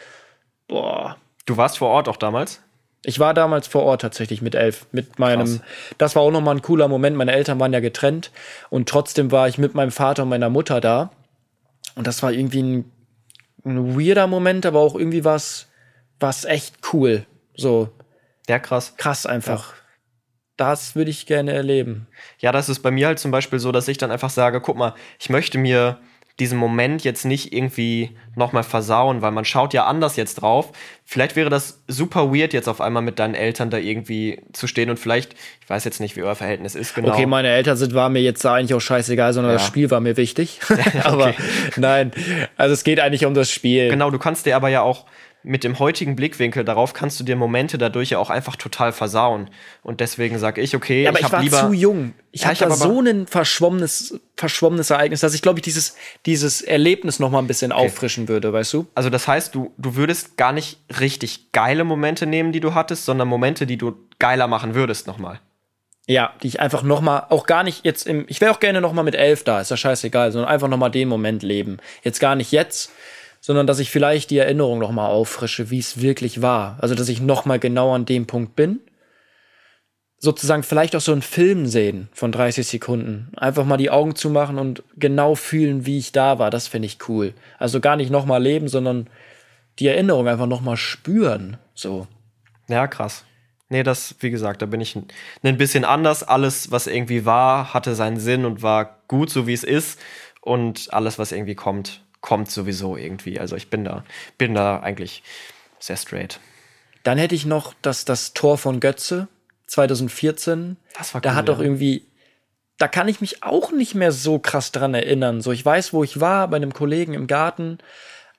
Boah. Du warst vor Ort auch damals? Ich war damals vor Ort tatsächlich mit elf, mit meinem. Krass. Das war auch nochmal ein cooler Moment. Meine Eltern waren ja getrennt und trotzdem war ich mit meinem Vater und meiner Mutter da. Und das war irgendwie ein ein weirder Moment, aber auch irgendwie was, was echt cool. So. Ja, krass. Krass einfach. Ja. Das würde ich gerne erleben. Ja, das ist bei mir halt zum Beispiel so, dass ich dann einfach sage, guck mal, ich möchte mir diesen Moment jetzt nicht irgendwie nochmal versauen, weil man schaut ja anders jetzt drauf. Vielleicht wäre das super weird, jetzt auf einmal mit deinen Eltern da irgendwie zu stehen und vielleicht, ich weiß jetzt nicht, wie euer Verhältnis ist genau. Okay, meine Eltern sind, war mir jetzt da eigentlich auch scheißegal, sondern Ja. das Spiel war mir wichtig. aber nein, also es geht eigentlich um das Spiel. Genau, du kannst dir aber ja auch mit dem heutigen Blickwinkel darauf kannst du dir Momente dadurch ja auch einfach total versauen. Und deswegen sage ich, okay, Ja, aber ich ich, war lieber zu jung. Ich Ja, hatte so ein verschwommenes, verschwommenes Ereignis, dass ich, glaube ich, dieses, dieses Erlebnis noch mal ein bisschen auffrischen würde, weißt du? Also das heißt, du, du würdest gar nicht richtig geile Momente nehmen, die du hattest, sondern Momente, die du geiler machen würdest nochmal. Ja, die ich einfach noch mal, auch gar nicht jetzt im, ich wäre auch gerne noch mal mit elf da, ist ja scheißegal, sondern einfach noch mal den Moment leben. Jetzt gar nicht jetzt, sondern dass ich vielleicht die Erinnerung noch mal auffrische, wie es wirklich war. Also, dass ich noch mal genau an dem Punkt bin. Sozusagen vielleicht auch so einen Film sehen von 30 Sekunden. Einfach mal die Augen zumachen und genau fühlen, wie ich da war. Das finde ich cool. Also gar nicht noch mal leben, sondern die Erinnerung einfach noch mal spüren. So. Ja, krass. Nee, das, wie gesagt, da bin ich ein bisschen anders. Alles, was irgendwie war, hatte seinen Sinn und war gut, so wie es ist. Und alles, was irgendwie kommt, kommt sowieso irgendwie. Also ich bin da, bin da eigentlich sehr straight. Dann hätte ich noch das, das Tor von Götze 2014. Das war Da cool, hat doch ja. irgendwie, da kann ich mich auch nicht mehr so krass dran erinnern. So, ich weiß, wo ich war, bei einem Kollegen im Garten,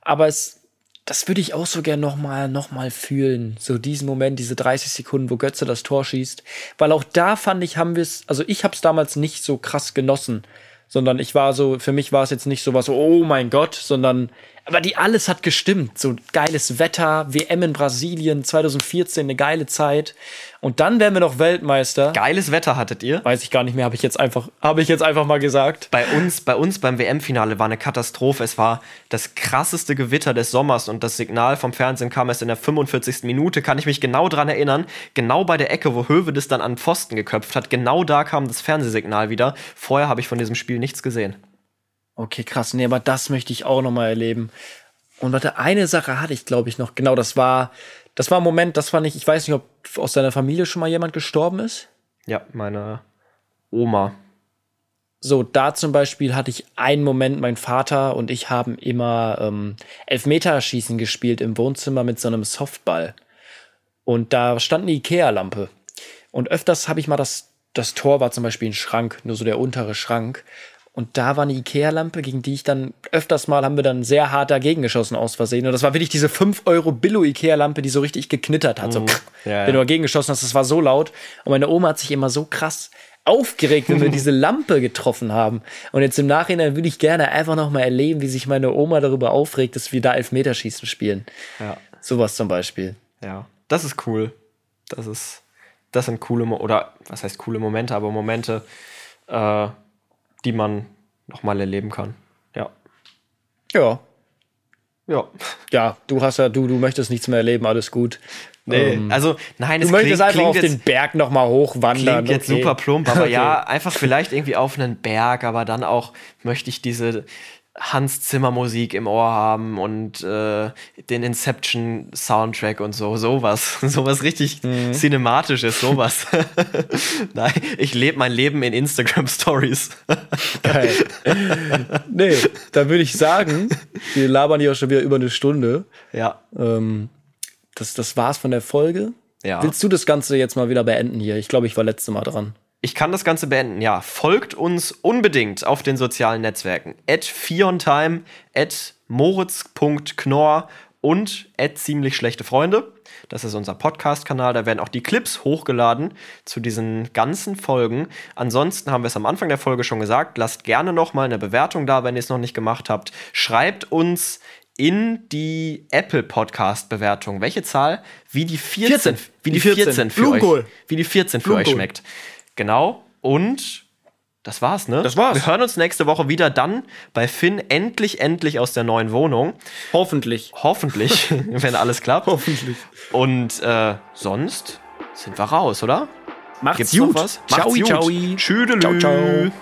aber es, das würde ich auch so gern noch mal, noch mal fühlen. So diesen Moment, diese 30 Sekunden, wo Götze das Tor schießt. Weil auch da fand ich, haben wir es, also ich habe es damals nicht so krass genossen, sondern ich war so, für mich war es jetzt nicht so was, oh mein Gott, sondern, aber die alles hat gestimmt. So geiles Wetter, WM in Brasilien 2014, eine geile Zeit. Und dann wären wir noch Weltmeister. Geiles Wetter hattet ihr. Weiß ich gar nicht mehr, habe ich jetzt einfach, habe ich jetzt einfach mal gesagt. Bei uns, bei uns beim WM-Finale war eine Katastrophe. Es war das krasseste Gewitter des Sommers und das Signal vom Fernsehen kam erst in der 45. Minute. Kann ich mich genau dran erinnern. Genau bei der Ecke, wo Hövedes dann an Pfosten geköpft hat. Genau da kam das Fernsehsignal wieder. Vorher habe ich von diesem Spiel nichts gesehen. Okay, krass. Nee, aber das möchte ich auch noch mal erleben. Und warte, eine Sache hatte ich, glaube ich, noch. Genau, das war, das war ein Moment, das war nicht, ich weiß nicht, ob aus deiner Familie schon mal jemand gestorben ist. Ja, meine Oma. So, da zum Beispiel hatte ich einen Moment, mein Vater und ich haben immer ähm, Elfmeterschießen gespielt im Wohnzimmer mit so einem Softball. Und da stand eine Ikea-Lampe. Und öfters habe ich mal das, das Tor war zum Beispiel ein Schrank, nur so der untere Schrank. Und da war eine Ikea-Lampe, gegen die ich dann öfters mal haben wir dann sehr hart dagegen geschossen aus Versehen. Und das war wirklich diese 5 Euro Billo-Ikea-Lampe, die so richtig geknittert hat. So, Mhm. Ja, wenn du dagegen geschossen hast, das war so laut. Und meine Oma hat sich immer so krass aufgeregt, wenn wir diese Lampe getroffen haben. Und jetzt im Nachhinein würde ich gerne einfach noch mal erleben, wie sich meine Oma darüber aufregt, dass wir da Elfmeterschießen spielen. Ja. Sowas zum Beispiel. Ja. Das ist cool. Das ist, das sind coole, Mo oder was heißt coole Momente, aber Momente, äh, die man nochmal erleben kann. Ja. Ja. Ja. Ja, du hast ja, du, du möchtest nichts mehr erleben, alles gut. Nee, Ähm, also, nein, du es möchtest klingt, einfach klingt auf jetzt, den Berg noch mal hochwandern. Klingt jetzt okay. super plump, aber Okay. ja, einfach vielleicht irgendwie auf einen Berg, aber dann auch möchte ich diese Hans Zimmer Musik im Ohr haben und äh, den Inception Soundtrack und so, sowas, sowas richtig Mhm. cinematisches, sowas. Nein, ich lebe mein Leben in Instagram Stories. Geil. nee, dann würde ich sagen, wir labern hier auch schon wieder über eine Stunde. ja, Ähm, das, das war's von der Folge. Ja. Willst du das Ganze jetzt mal wieder beenden hier? Ich glaube, ich war letzte Mal dran. Ich kann das Ganze beenden, ja. Folgt uns unbedingt auf den sozialen Netzwerken. At Fiontime, at moritz.knorr und at ziemlich schlechte Freunde. Das ist unser Podcast-Kanal. Da werden auch die Clips hochgeladen zu diesen ganzen Folgen. Ansonsten haben wir es am Anfang der Folge schon gesagt. Lasst gerne noch mal eine Bewertung da, wenn ihr es noch nicht gemacht habt. Schreibt uns in die Apple Podcast Bewertung. Welche Zahl? Wie die 14, 14. wie die Die 14. 14 für Blumenkohl. euch. Wie die 14 für euch Blumenkohl. schmeckt. Genau. Und das war's, ne? Das war's. Wir hören uns nächste Woche wieder dann bei Finn endlich, endlich aus der neuen Wohnung. Hoffentlich. Hoffentlich, wenn alles klappt. Hoffentlich. Und äh, sonst sind wir raus, oder? Macht's Gibt's gut. noch was? Ciao, Macht's gut. ciao. Tschüdelü. Ciao, ciao.